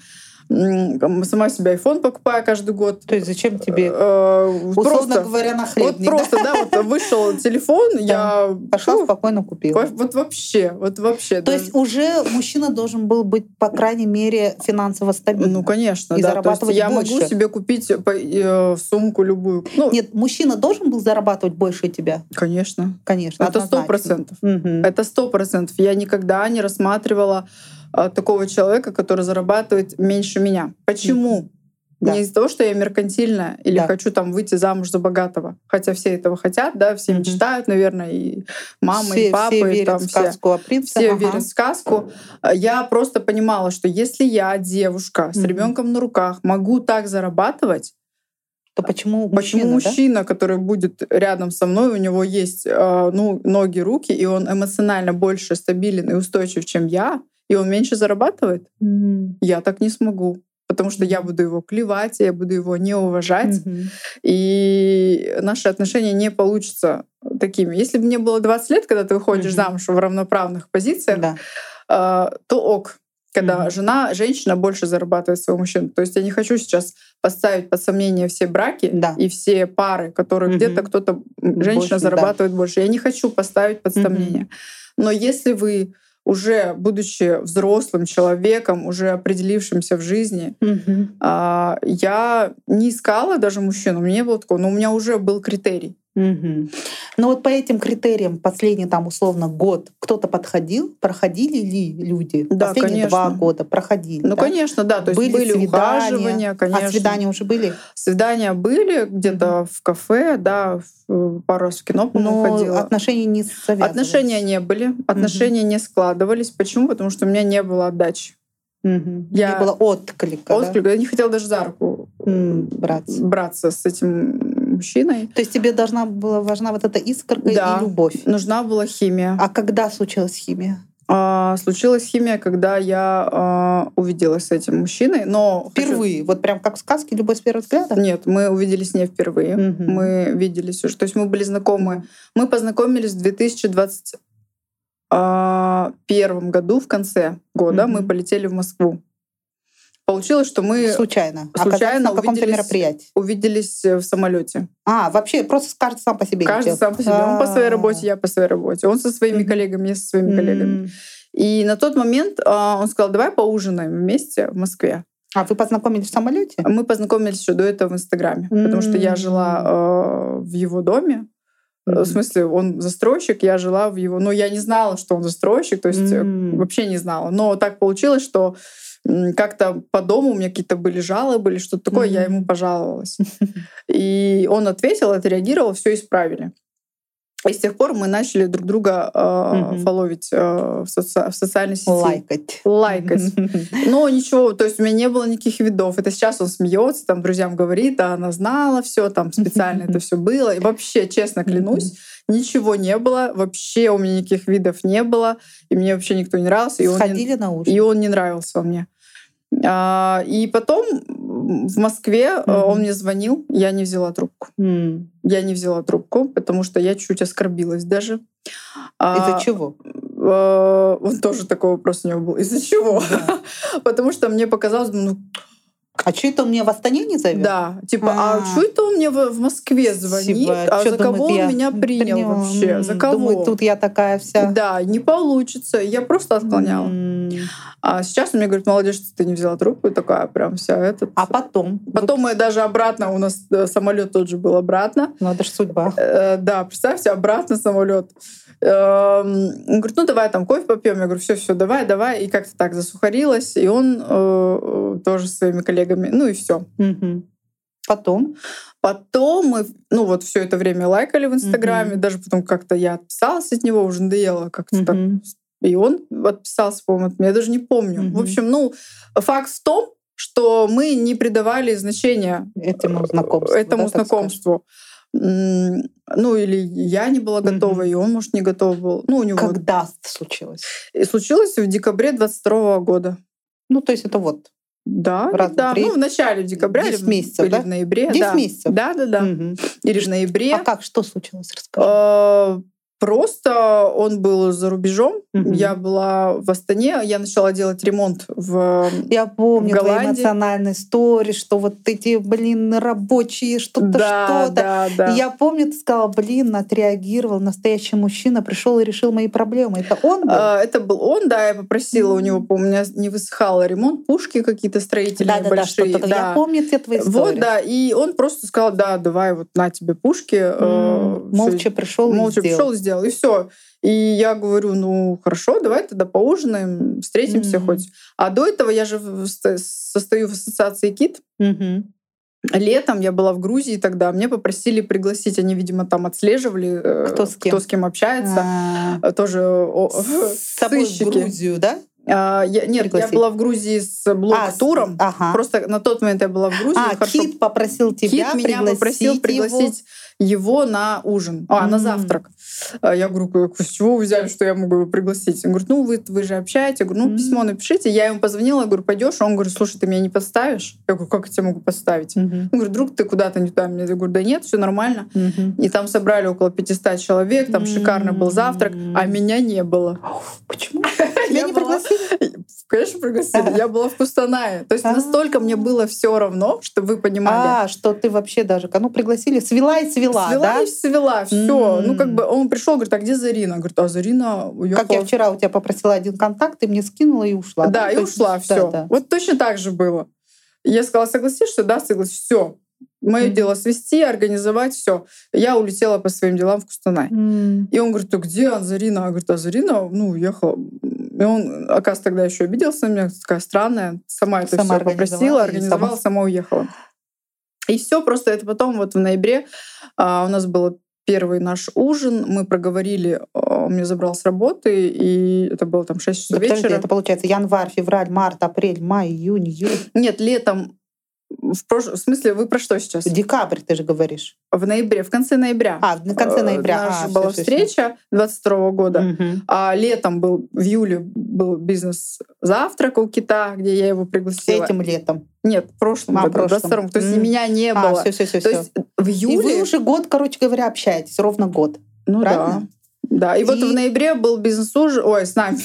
[SPEAKER 2] Сама себе iPhone покупаю каждый год.
[SPEAKER 1] То есть зачем тебе,
[SPEAKER 2] Э,
[SPEAKER 1] условно
[SPEAKER 2] просто,
[SPEAKER 1] говоря, на
[SPEAKER 2] вот просто, да, вот вышел телефон, я
[SPEAKER 1] Пошла, спокойно купила.
[SPEAKER 2] во- вот вообще, вот вообще.
[SPEAKER 1] То есть уже мужчина должен был быть, по крайней мере, финансово стабильным.
[SPEAKER 2] ну, конечно, да. То есть я могу себе купить по- э, сумку любую. Ну,
[SPEAKER 1] Нет, мужчина должен был зарабатывать больше тебя,
[SPEAKER 2] конечно.
[SPEAKER 1] конечно.
[SPEAKER 2] Это сто процентов. Это сто процентов. Я никогда не рассматривала такого человека, который зарабатывает меньше меня. Почему?
[SPEAKER 1] Да.
[SPEAKER 2] Не из-за того, что я меркантильная или
[SPEAKER 1] Да.
[SPEAKER 2] хочу там выйти замуж за богатого. Хотя все этого хотят, да, все
[SPEAKER 1] Мгм.
[SPEAKER 2] мечтают, наверное, и мама,
[SPEAKER 1] все,
[SPEAKER 2] и папа,
[SPEAKER 1] все
[SPEAKER 2] и
[SPEAKER 1] верят
[SPEAKER 2] там
[SPEAKER 1] в
[SPEAKER 2] все.
[SPEAKER 1] сказку о принце.
[SPEAKER 2] Все
[SPEAKER 1] ага.
[SPEAKER 2] верят в сказку. А Я просто понимала, что если я, девушка, с
[SPEAKER 1] Мгм.
[SPEAKER 2] ребенком на руках, могу так зарабатывать,
[SPEAKER 1] То почему
[SPEAKER 2] Почему
[SPEAKER 1] мужчина, да?
[SPEAKER 2] мужчина, который будет рядом со мной, у него есть ну, ноги, руки, и он эмоционально больше стабилен и устойчив, чем я, и он меньше зарабатывает?
[SPEAKER 1] Мгм.
[SPEAKER 2] Я так не смогу. Потому что я буду его клевать, я буду его не уважать,
[SPEAKER 1] Мгм.
[SPEAKER 2] и наши отношения не получатся такими. Если бы мне было 20 лет, когда ты выходишь
[SPEAKER 1] Мгм.
[SPEAKER 2] замуж в равноправных позициях,
[SPEAKER 1] Да.
[SPEAKER 2] э, то ок. Когда
[SPEAKER 1] Мгм.
[SPEAKER 2] жена, женщина больше зарабатывает своего мужчину. То есть я не хочу сейчас поставить под сомнение все браки
[SPEAKER 1] Да.
[SPEAKER 2] и все пары, которые
[SPEAKER 1] Мгм.
[SPEAKER 2] где-то кто-то, женщина
[SPEAKER 1] Больше, да.
[SPEAKER 2] зарабатывает больше. Я не хочу поставить под сомнение. Но если вы уже будучи взрослым человеком, уже определившимся в жизни, а, я не искала даже мужчину, у меня не было такого, но у меня уже был критерий.
[SPEAKER 1] Мгм. Ну вот по этим критериям последний там условно год кто-то подходил, проходили ли люди?
[SPEAKER 2] Да,
[SPEAKER 1] Последние два
[SPEAKER 2] конечно.
[SPEAKER 1] года проходили.
[SPEAKER 2] Ну,
[SPEAKER 1] да?
[SPEAKER 2] конечно, да, то есть были,
[SPEAKER 1] свидания.
[SPEAKER 2] ухаживания, конечно.
[SPEAKER 1] А свидания уже были?
[SPEAKER 2] Свидания были где-то в кафе, да, в- пару раз в кино,
[SPEAKER 1] Но
[SPEAKER 2] ходила.
[SPEAKER 1] отношения не.
[SPEAKER 2] Отношения не были, отношения не складывались. Почему? Потому что у меня не было отдачи.
[SPEAKER 1] Мгм.
[SPEAKER 2] Я-
[SPEAKER 1] Не было отклика. да?
[SPEAKER 2] Отклика. Я не хотела даже за руку
[SPEAKER 1] М, браться.
[SPEAKER 2] браться с этим мужчиной.
[SPEAKER 1] То есть тебе должна была важна вот эта искорка
[SPEAKER 2] Да.
[SPEAKER 1] и любовь.
[SPEAKER 2] Нужна была химия.
[SPEAKER 1] А когда случилась химия?
[SPEAKER 2] А, случилась химия, когда я а, увиделась с этим мужчиной, но хочу-
[SPEAKER 1] Впервые. Вот прям как в сказке «Любовь с первого взгляда»?
[SPEAKER 2] Нет, мы увиделись не впервые.
[SPEAKER 1] Мгм.
[SPEAKER 2] Мы виделись уже. То есть мы были знакомы. Мы познакомились в 2021 году, в конце года.
[SPEAKER 1] Мгм.
[SPEAKER 2] Мы полетели в Москву. Получилось, что мы
[SPEAKER 1] Случайно.
[SPEAKER 2] случайно
[SPEAKER 1] на каком-то мероприятии.
[SPEAKER 2] увиделись в самолете.
[SPEAKER 1] А, вообще просто каждый сам по себе
[SPEAKER 2] Каждый
[SPEAKER 1] летел.
[SPEAKER 2] сам по себе. Он по своей
[SPEAKER 1] А.
[SPEAKER 2] работе, я по своей работе. Он со своими
[SPEAKER 1] Мгм.
[SPEAKER 2] коллегами, я со своими коллегами.
[SPEAKER 1] М.
[SPEAKER 2] И на тот момент а, он сказал, давай поужинаем вместе в Москве.
[SPEAKER 1] А вы познакомились в самолете?
[SPEAKER 2] Мы познакомились еще до этого в Инстаграме, потому что я жила э, в его доме. Э,
[SPEAKER 1] Мгм.
[SPEAKER 2] В смысле, он застройщик, я жила в его... Но я не знала, что он застройщик, то есть э,
[SPEAKER 1] М.
[SPEAKER 2] вообще не знала. Но так получилось, что как-то по дому у меня какие-то были жалобы или что-то такое, я
[SPEAKER 1] М.
[SPEAKER 2] ему пожаловалась. И он ответил, отреагировал, все исправили. И с тех пор мы начали друг друга э,
[SPEAKER 1] Мгм.
[SPEAKER 2] фоловить э, в, соци- в социальной сети.
[SPEAKER 1] Лайкать.
[SPEAKER 2] Лайкать. Но ничего, то есть у меня не было никаких видов. Это сейчас он смеется, там друзьям говорит, а она знала все, там специально это все было. И вообще, честно клянусь, ничего не было, вообще у меня никаких видов не было, и мне вообще никто не нравился, и он, не,
[SPEAKER 1] Сходили на ужин.
[SPEAKER 2] и он не нравился мне. А, и потом в Москве
[SPEAKER 1] Мгм.
[SPEAKER 2] он мне звонил, я не взяла трубку.
[SPEAKER 1] М.
[SPEAKER 2] Я не взяла трубку, потому что я чуть оскорбилась даже. А,
[SPEAKER 1] Из-за чего?
[SPEAKER 2] э, Вот тоже такой вопрос у него был. Из-за чего?
[SPEAKER 1] Да.
[SPEAKER 2] Потому что мне показалось, ну
[SPEAKER 1] А что это он меня в Астане не зовет?
[SPEAKER 2] да, типа, а,
[SPEAKER 1] А.
[SPEAKER 2] что это он мне в, в Москве звонит?
[SPEAKER 1] Типа,
[SPEAKER 2] а
[SPEAKER 1] чё
[SPEAKER 2] за
[SPEAKER 1] думает,
[SPEAKER 2] кого он меня принял
[SPEAKER 1] принял?
[SPEAKER 2] вообще? За кого?
[SPEAKER 1] Думает, тут я такая вся.
[SPEAKER 2] Да, не получится. Я просто отклоняла.
[SPEAKER 1] М.
[SPEAKER 2] А сейчас он мне говорит, молодец, что ты не взяла трубку. И такая прям вся этот.
[SPEAKER 1] А потом?
[SPEAKER 2] Потом мы даже обратно, у нас самолет тот же был обратно.
[SPEAKER 1] Ну, это ж судьба.
[SPEAKER 2] Э, да, представьте, обратно самолет. Он говорит, ну давай там кофе попьем. Я говорю, все, все, давай, давай. И как-то так засухарилась. И он э, э, тоже со своими коллегами. Ну и все.
[SPEAKER 1] Мгм. Потом?
[SPEAKER 2] Потом мы, ну вот все это время лайкали в Инстаграме,
[SPEAKER 1] Мгм.
[SPEAKER 2] даже потом как-то я отписалась от него, уже надоело как-то так.
[SPEAKER 1] Мгм.
[SPEAKER 2] И он отписался, по-моему, от меня, я даже не помню.
[SPEAKER 1] Мгм.
[SPEAKER 2] В общем, ну, факт в том, что мы не придавали значения
[SPEAKER 1] Этому знакомству.
[SPEAKER 2] этому
[SPEAKER 1] да, так
[SPEAKER 2] знакомству. Ну, или я не была готова,
[SPEAKER 1] Мгм.
[SPEAKER 2] и он, может, не готов был. Ну, у него...
[SPEAKER 1] Когда случилось?
[SPEAKER 2] И случилось в декабре 22 года.
[SPEAKER 1] Ну, то есть это вот.
[SPEAKER 2] Да,
[SPEAKER 1] Раз,
[SPEAKER 2] да.
[SPEAKER 1] три.
[SPEAKER 2] Ну, в начале декабря
[SPEAKER 1] 10
[SPEAKER 2] или,
[SPEAKER 1] месяцев,
[SPEAKER 2] или
[SPEAKER 1] да?
[SPEAKER 2] в ноябре.
[SPEAKER 1] 10
[SPEAKER 2] да.
[SPEAKER 1] месяцев?
[SPEAKER 2] Да, да, да.
[SPEAKER 1] Мгм.
[SPEAKER 2] Или в ноябре.
[SPEAKER 1] А как, что случилось? Расскажи.
[SPEAKER 2] Просто он был за рубежом,
[SPEAKER 1] Мгм.
[SPEAKER 2] я была в Астане, я начала делать ремонт в
[SPEAKER 1] Я помню
[SPEAKER 2] в
[SPEAKER 1] твои эмоциональные истории, что вот эти, блин, рабочие, что-то,
[SPEAKER 2] да,
[SPEAKER 1] что-то.
[SPEAKER 2] да, да.
[SPEAKER 1] И Я помню, ты сказала, блин, отреагировал, настоящий мужчина пришел и решил мои проблемы. Это он был?
[SPEAKER 2] А, Это был он, да, я попросила у него, у меня не высыхал ремонт, пушки какие-то строительные
[SPEAKER 1] Да-да-да,
[SPEAKER 2] большие.
[SPEAKER 1] что-то. Я помню все твои истории.
[SPEAKER 2] Вот, да, и он просто сказал, да, давай вот на тебе пушки.
[SPEAKER 1] М,
[SPEAKER 2] всё,
[SPEAKER 1] Молча пришел
[SPEAKER 2] молча пришел и сделал, и все. И я говорю, ну хорошо, давай тогда поужинаем, встретимся
[SPEAKER 1] Мгм.
[SPEAKER 2] хоть. А до этого я же состою в ассоциации КИТ.
[SPEAKER 1] Мгм.
[SPEAKER 2] Летом я была в Грузии тогда, мне попросили пригласить, они, видимо, там отслеживали, э,
[SPEAKER 1] Кто с кем?
[SPEAKER 2] общается.
[SPEAKER 1] А,
[SPEAKER 2] Э, Тоже
[SPEAKER 1] С тобой в. Грузию, да?
[SPEAKER 2] А, я- нет,
[SPEAKER 1] Пригласить.
[SPEAKER 2] я была в Грузии с
[SPEAKER 1] А, с-
[SPEAKER 2] блок-туром.
[SPEAKER 1] Ага.
[SPEAKER 2] Просто на тот момент я была в Грузии.
[SPEAKER 1] А,
[SPEAKER 2] хорошо
[SPEAKER 1] Кит попросил тебя
[SPEAKER 2] Кит меня
[SPEAKER 1] пригласить
[SPEAKER 2] попросил
[SPEAKER 1] его.
[SPEAKER 2] пригласить его, на ужин, а, на завтрак. А Я говорю, с чего вы взяли, что я могу его пригласить? Он говорит, ну вы, вы же общаетесь. Я говорю, ну письмо напишите. Я ему позвонила, я говорю, пойдешь? Он говорит, слушай, ты меня не подставишь? Я говорю, как я тебя могу подставить?
[SPEAKER 1] Мгм.
[SPEAKER 2] Он говорит, друг, ты куда-то не туда. Я говорю, да нет, все нормально.
[SPEAKER 1] Мгм.
[SPEAKER 2] И там собрали около 500 человек, там шикарный был завтрак, а меня не было.
[SPEAKER 1] Почему? Тебя
[SPEAKER 2] Я
[SPEAKER 1] не пригласили?
[SPEAKER 2] Конечно, пригласили. Я была в Кустанае. То есть
[SPEAKER 1] А.
[SPEAKER 2] настолько мне было все равно, чтобы вы понимали.
[SPEAKER 1] А, что ты вообще даже, ну, пригласили, свела и свела,
[SPEAKER 2] свела и свела, все. Ну, как бы он пришел, говорит, а где Зарина? Говорит, а Зарина.
[SPEAKER 1] Как я вчера у тебя попросила один контакт, ты мне скинула и ушла.
[SPEAKER 2] Да, и ушла, все. Вот точно так же было. Я сказала, согласишься? Да, согласись. Все. Мое
[SPEAKER 1] Мгм.
[SPEAKER 2] дело свести, организовать, все. Я улетела по своим делам в Кустанай.
[SPEAKER 1] М.
[SPEAKER 2] И он говорит, а где Зарина? Я говорю, а Зарина, ну, уехала. И он, оказывается, тогда еще обиделся на меня, такая странная. Сама это
[SPEAKER 1] Сама
[SPEAKER 2] все попросила,
[SPEAKER 1] организовала сама
[SPEAKER 2] уехала. И все, просто это потом вот в ноябре а, у нас был первый наш ужин, мы проговорили, а, он меня забрал с работы, и это было там 6 часов
[SPEAKER 1] Подожди,
[SPEAKER 2] вечера.
[SPEAKER 1] это получается январь, февраль, март, апрель, май, июнь, июль.
[SPEAKER 2] Нет, летом, в, прош... в смысле, вы про что сейчас?
[SPEAKER 1] Декабрь, ты же говоришь.
[SPEAKER 2] В ноябре, в конце ноября.
[SPEAKER 1] А, на конце
[SPEAKER 2] Э,
[SPEAKER 1] ноября.
[SPEAKER 2] Наша
[SPEAKER 1] А,
[SPEAKER 2] была
[SPEAKER 1] всё.
[SPEAKER 2] встреча 22 года.
[SPEAKER 1] Мгм.
[SPEAKER 2] А летом был, в июле был бизнес-завтрак у Кита, где я его пригласила.
[SPEAKER 1] Этим летом.
[SPEAKER 2] Нет, в прошлом
[SPEAKER 1] А,
[SPEAKER 2] году,
[SPEAKER 1] прошлом.
[SPEAKER 2] 22 То есть
[SPEAKER 1] М.
[SPEAKER 2] меня не
[SPEAKER 1] А,
[SPEAKER 2] было.
[SPEAKER 1] все, все, все,
[SPEAKER 2] То есть в
[SPEAKER 1] И
[SPEAKER 2] июле...
[SPEAKER 1] вы уже год, короче говоря, общаетесь, ровно год.
[SPEAKER 2] ну
[SPEAKER 1] правильно?
[SPEAKER 2] да. Да, и, вот
[SPEAKER 1] И-
[SPEAKER 2] в ноябре был бизнес-ужин, ой, с нами,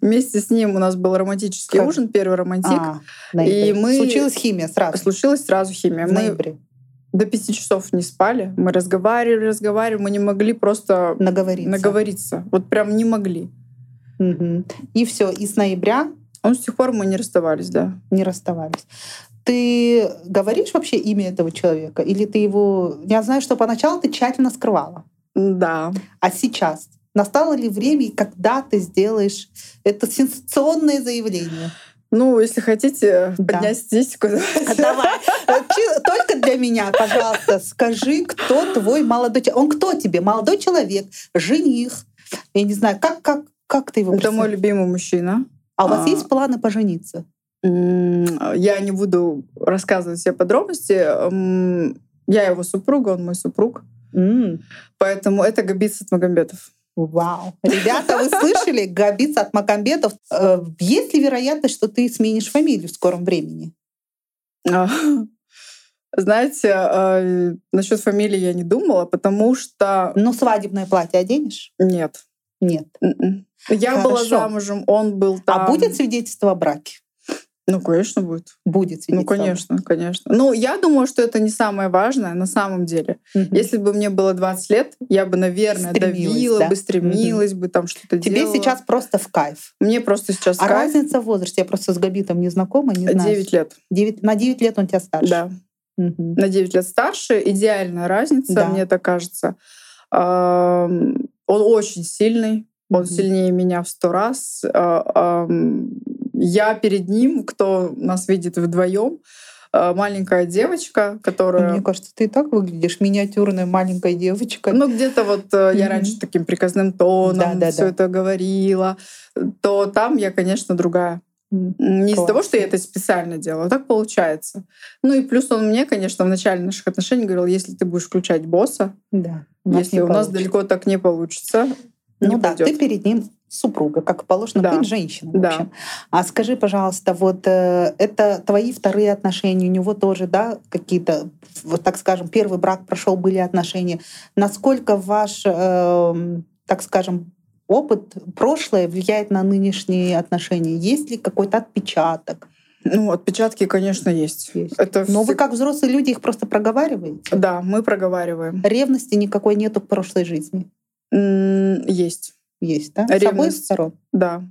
[SPEAKER 2] вместе с ним у нас был романтический
[SPEAKER 1] Как?
[SPEAKER 2] ужин, первый романтик.
[SPEAKER 1] А, ноябрь.
[SPEAKER 2] И мы-
[SPEAKER 1] Случилась химия сразу.
[SPEAKER 2] Случилась сразу химия.
[SPEAKER 1] В
[SPEAKER 2] Мы
[SPEAKER 1] ноябре.
[SPEAKER 2] до пяти часов не спали, мы разговаривали, разговаривали, мы не могли просто
[SPEAKER 1] Наговориться.
[SPEAKER 2] наговориться. Вот прям не могли.
[SPEAKER 1] Мгм. И все. И с ноября
[SPEAKER 2] Ну, с тех пор мы не расставались, да.
[SPEAKER 1] не расставались. Ты говоришь вообще имя этого человека? Или ты его... Я знаю, что поначалу ты тщательно скрывала.
[SPEAKER 2] Да.
[SPEAKER 1] А сейчас? Настало ли время, когда ты сделаешь это сенсационное заявление?
[SPEAKER 2] Ну, если хотите
[SPEAKER 1] Да.
[SPEAKER 2] поднять статистику,
[SPEAKER 1] А Давай. Только для меня, пожалуйста, скажи, кто твой молодой человек. Он кто тебе? Молодой человек, жених. Я не знаю, как, как, как ты его
[SPEAKER 2] Это мой любимый мужчина.
[SPEAKER 1] А у вас
[SPEAKER 2] а,
[SPEAKER 1] есть планы пожениться?
[SPEAKER 2] Я не буду рассказывать все подробности. Я его супруга, он мой супруг.
[SPEAKER 1] М,
[SPEAKER 2] Поэтому это Габит Магомбетов.
[SPEAKER 1] Вау. Ребята, вы слышали? Габиц от Макамбетов. Э, Есть ли вероятность, что ты сменишь фамилию в скором времени?
[SPEAKER 2] Знаете, э, насчет фамилии я не думала, потому что
[SPEAKER 1] Ну, свадебное платье оденешь?
[SPEAKER 2] нет.
[SPEAKER 1] Нет.
[SPEAKER 2] М-м. Я была
[SPEAKER 1] Хорошо.
[SPEAKER 2] замужем, он был там.
[SPEAKER 1] А будет свидетельство о браке?
[SPEAKER 2] Ну, конечно, будет.
[SPEAKER 1] Будет
[SPEAKER 2] Ну,
[SPEAKER 1] о браке.
[SPEAKER 2] конечно, конечно. Ну, я думаю, что это не самое важное на самом деле.
[SPEAKER 1] Мгм.
[SPEAKER 2] Если бы мне было 20 лет, я бы, наверное,
[SPEAKER 1] Стремилась,
[SPEAKER 2] давила
[SPEAKER 1] да?
[SPEAKER 2] бы, стремилась бы, там что-то
[SPEAKER 1] Тебе
[SPEAKER 2] делала.
[SPEAKER 1] сейчас просто в кайф.
[SPEAKER 2] Мне просто сейчас
[SPEAKER 1] А
[SPEAKER 2] кайф.
[SPEAKER 1] разница в возрасте? Я просто с Габитом не знакома, не знаю.
[SPEAKER 2] 9 лет.
[SPEAKER 1] Девять- на 9 лет он тебя старше.
[SPEAKER 2] Да.
[SPEAKER 1] Мгм.
[SPEAKER 2] На 9 лет старше. Идеальная разница,
[SPEAKER 1] Да.
[SPEAKER 2] мне так кажется. Он очень сильный. Он сильнее меня в сто раз. Я перед ним, кто нас видит вдвоем, маленькая девочка, которая...
[SPEAKER 1] Мне кажется, ты и так выглядишь миниатюрная маленькая девочка.
[SPEAKER 2] Ну, где-то вот э, я раньше таким приказным тоном
[SPEAKER 1] Да-да-да.
[SPEAKER 2] все это говорила, то там я, конечно, другая.
[SPEAKER 1] М,
[SPEAKER 2] Не из-за того, что я это специально делала, так получается. Ну и плюс он мне, конечно, в начале наших отношений говорил, если ты будешь включать босса,
[SPEAKER 1] Да.
[SPEAKER 2] если
[SPEAKER 1] не
[SPEAKER 2] у нас
[SPEAKER 1] получится.
[SPEAKER 2] далеко так не получится,
[SPEAKER 1] Ну
[SPEAKER 2] не
[SPEAKER 1] да,
[SPEAKER 2] пойдет.
[SPEAKER 1] ты перед ним супруга, как положено
[SPEAKER 2] Да.
[SPEAKER 1] быть женщиной. В
[SPEAKER 2] Да.
[SPEAKER 1] общем. А скажи, пожалуйста, вот э, это твои вторые отношения, у него тоже, да, какие-то, вот так скажем, первый брак прошел, были отношения. Насколько ваш эм, так скажем, опыт, прошлое влияет на нынешние отношения? Есть ли какой-то отпечаток?
[SPEAKER 2] Ну, отпечатки, конечно, есть.
[SPEAKER 1] есть. Это Но вы как взрослые люди их просто проговариваете?
[SPEAKER 2] Да, мы проговариваем.
[SPEAKER 1] Ревности никакой нету к прошлой жизни?
[SPEAKER 2] Есть.
[SPEAKER 1] Есть, да?
[SPEAKER 2] Ревность. С
[SPEAKER 1] обоих сторон?
[SPEAKER 2] Да.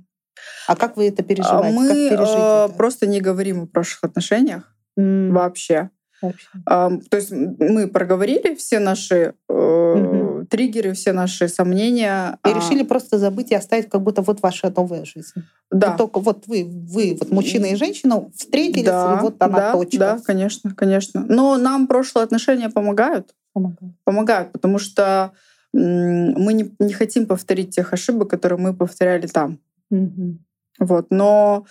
[SPEAKER 1] А как вы это переживаете?
[SPEAKER 2] Мы
[SPEAKER 1] как
[SPEAKER 2] это? просто не говорим о прошлых отношениях mm. вообще. вообще. То есть мы проговорили все наши mm-hmm. триггеры, все наши сомнения.
[SPEAKER 1] И а... решили просто забыть и оставить, как будто вот ваша новая жизнь.
[SPEAKER 2] Да.
[SPEAKER 1] Вот только вот вы, вы, вот мужчина и женщина встретились, да, и вот она
[SPEAKER 2] да,
[SPEAKER 1] точка.
[SPEAKER 2] Да, конечно, конечно. Но нам прошлые отношения помогают.
[SPEAKER 1] Помогают.
[SPEAKER 2] Помогают, потому что мы не, не хотим повторить тех ошибок, которые мы повторяли там.
[SPEAKER 1] Угу.
[SPEAKER 2] Вот. Но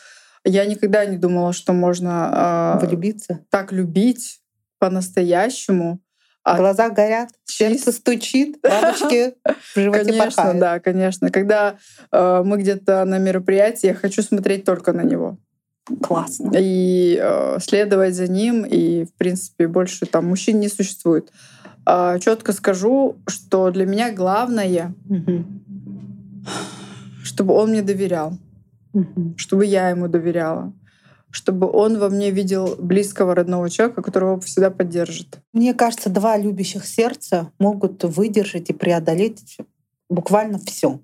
[SPEAKER 2] я никогда не думала, что можно
[SPEAKER 1] э, влюбиться,
[SPEAKER 2] так любить по-настоящему.
[SPEAKER 1] В глазах горят, сердце стучит, бабочки в животе
[SPEAKER 2] Конечно,
[SPEAKER 1] порхают.
[SPEAKER 2] да, конечно. Когда э, мы где-то на мероприятии, я хочу смотреть только на него.
[SPEAKER 1] Классно.
[SPEAKER 2] И э, следовать за ним, и, в принципе, больше там мужчин не существует. Э, четко скажу, что для меня главное,
[SPEAKER 1] угу.
[SPEAKER 2] чтобы он мне доверял
[SPEAKER 1] угу.
[SPEAKER 2] чтобы я ему доверяла, чтобы он во мне видел близкого родного человека, которого всегда поддержит.
[SPEAKER 1] Мне кажется, два любящих сердца могут выдержать и преодолеть буквально все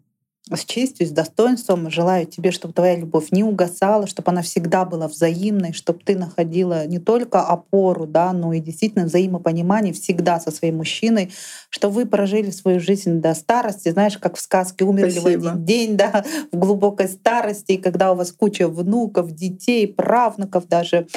[SPEAKER 1] с честью, с достоинством. Желаю тебе, чтобы твоя любовь не угасала, чтобы она всегда была взаимной, чтобы ты находила не только опору, да, но и действительно взаимопонимание всегда со своим мужчиной, что вы прожили свою жизнь до старости, знаешь, как в сказке умерли
[SPEAKER 2] Спасибо.
[SPEAKER 1] в один день, да, в глубокой старости, и когда у вас куча внуков, детей, правнуков даже.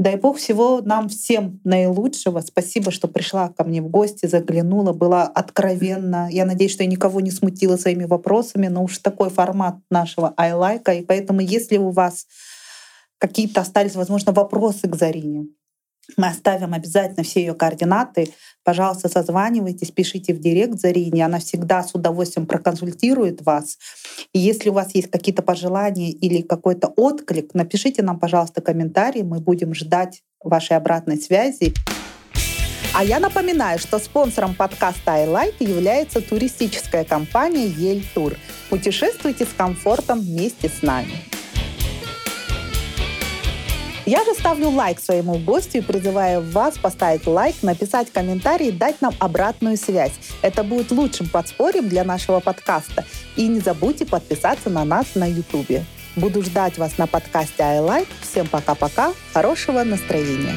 [SPEAKER 1] Дай Бог всего нам всем наилучшего. Спасибо, что пришла ко мне в гости, заглянула, была откровенна. Я надеюсь, что я никого не смутила своими вопросами, но уж такой формат нашего like. И поэтому, если у вас какие-то остались, возможно, вопросы к Зарине, мы оставим обязательно все ее координаты. Пожалуйста, созванивайтесь, пишите в директ Зарине. Она всегда с удовольствием проконсультирует вас. И если у вас есть какие-то пожелания или какой-то отклик, напишите нам, пожалуйста, комментарий. Мы будем ждать вашей обратной связи. А я напоминаю, что спонсором подкаста iLike является туристическая компания Ель Тур. Путешествуйте с комфортом вместе с нами. Я же ставлю лайк своему гостю и призываю вас поставить лайк, написать комментарий и дать нам обратную связь. Это будет лучшим подспорьем для нашего подкаста. И не забудьте подписаться на нас на YouTube. Буду ждать вас на подкасте iLike. Всем пока-пока. Хорошего настроения.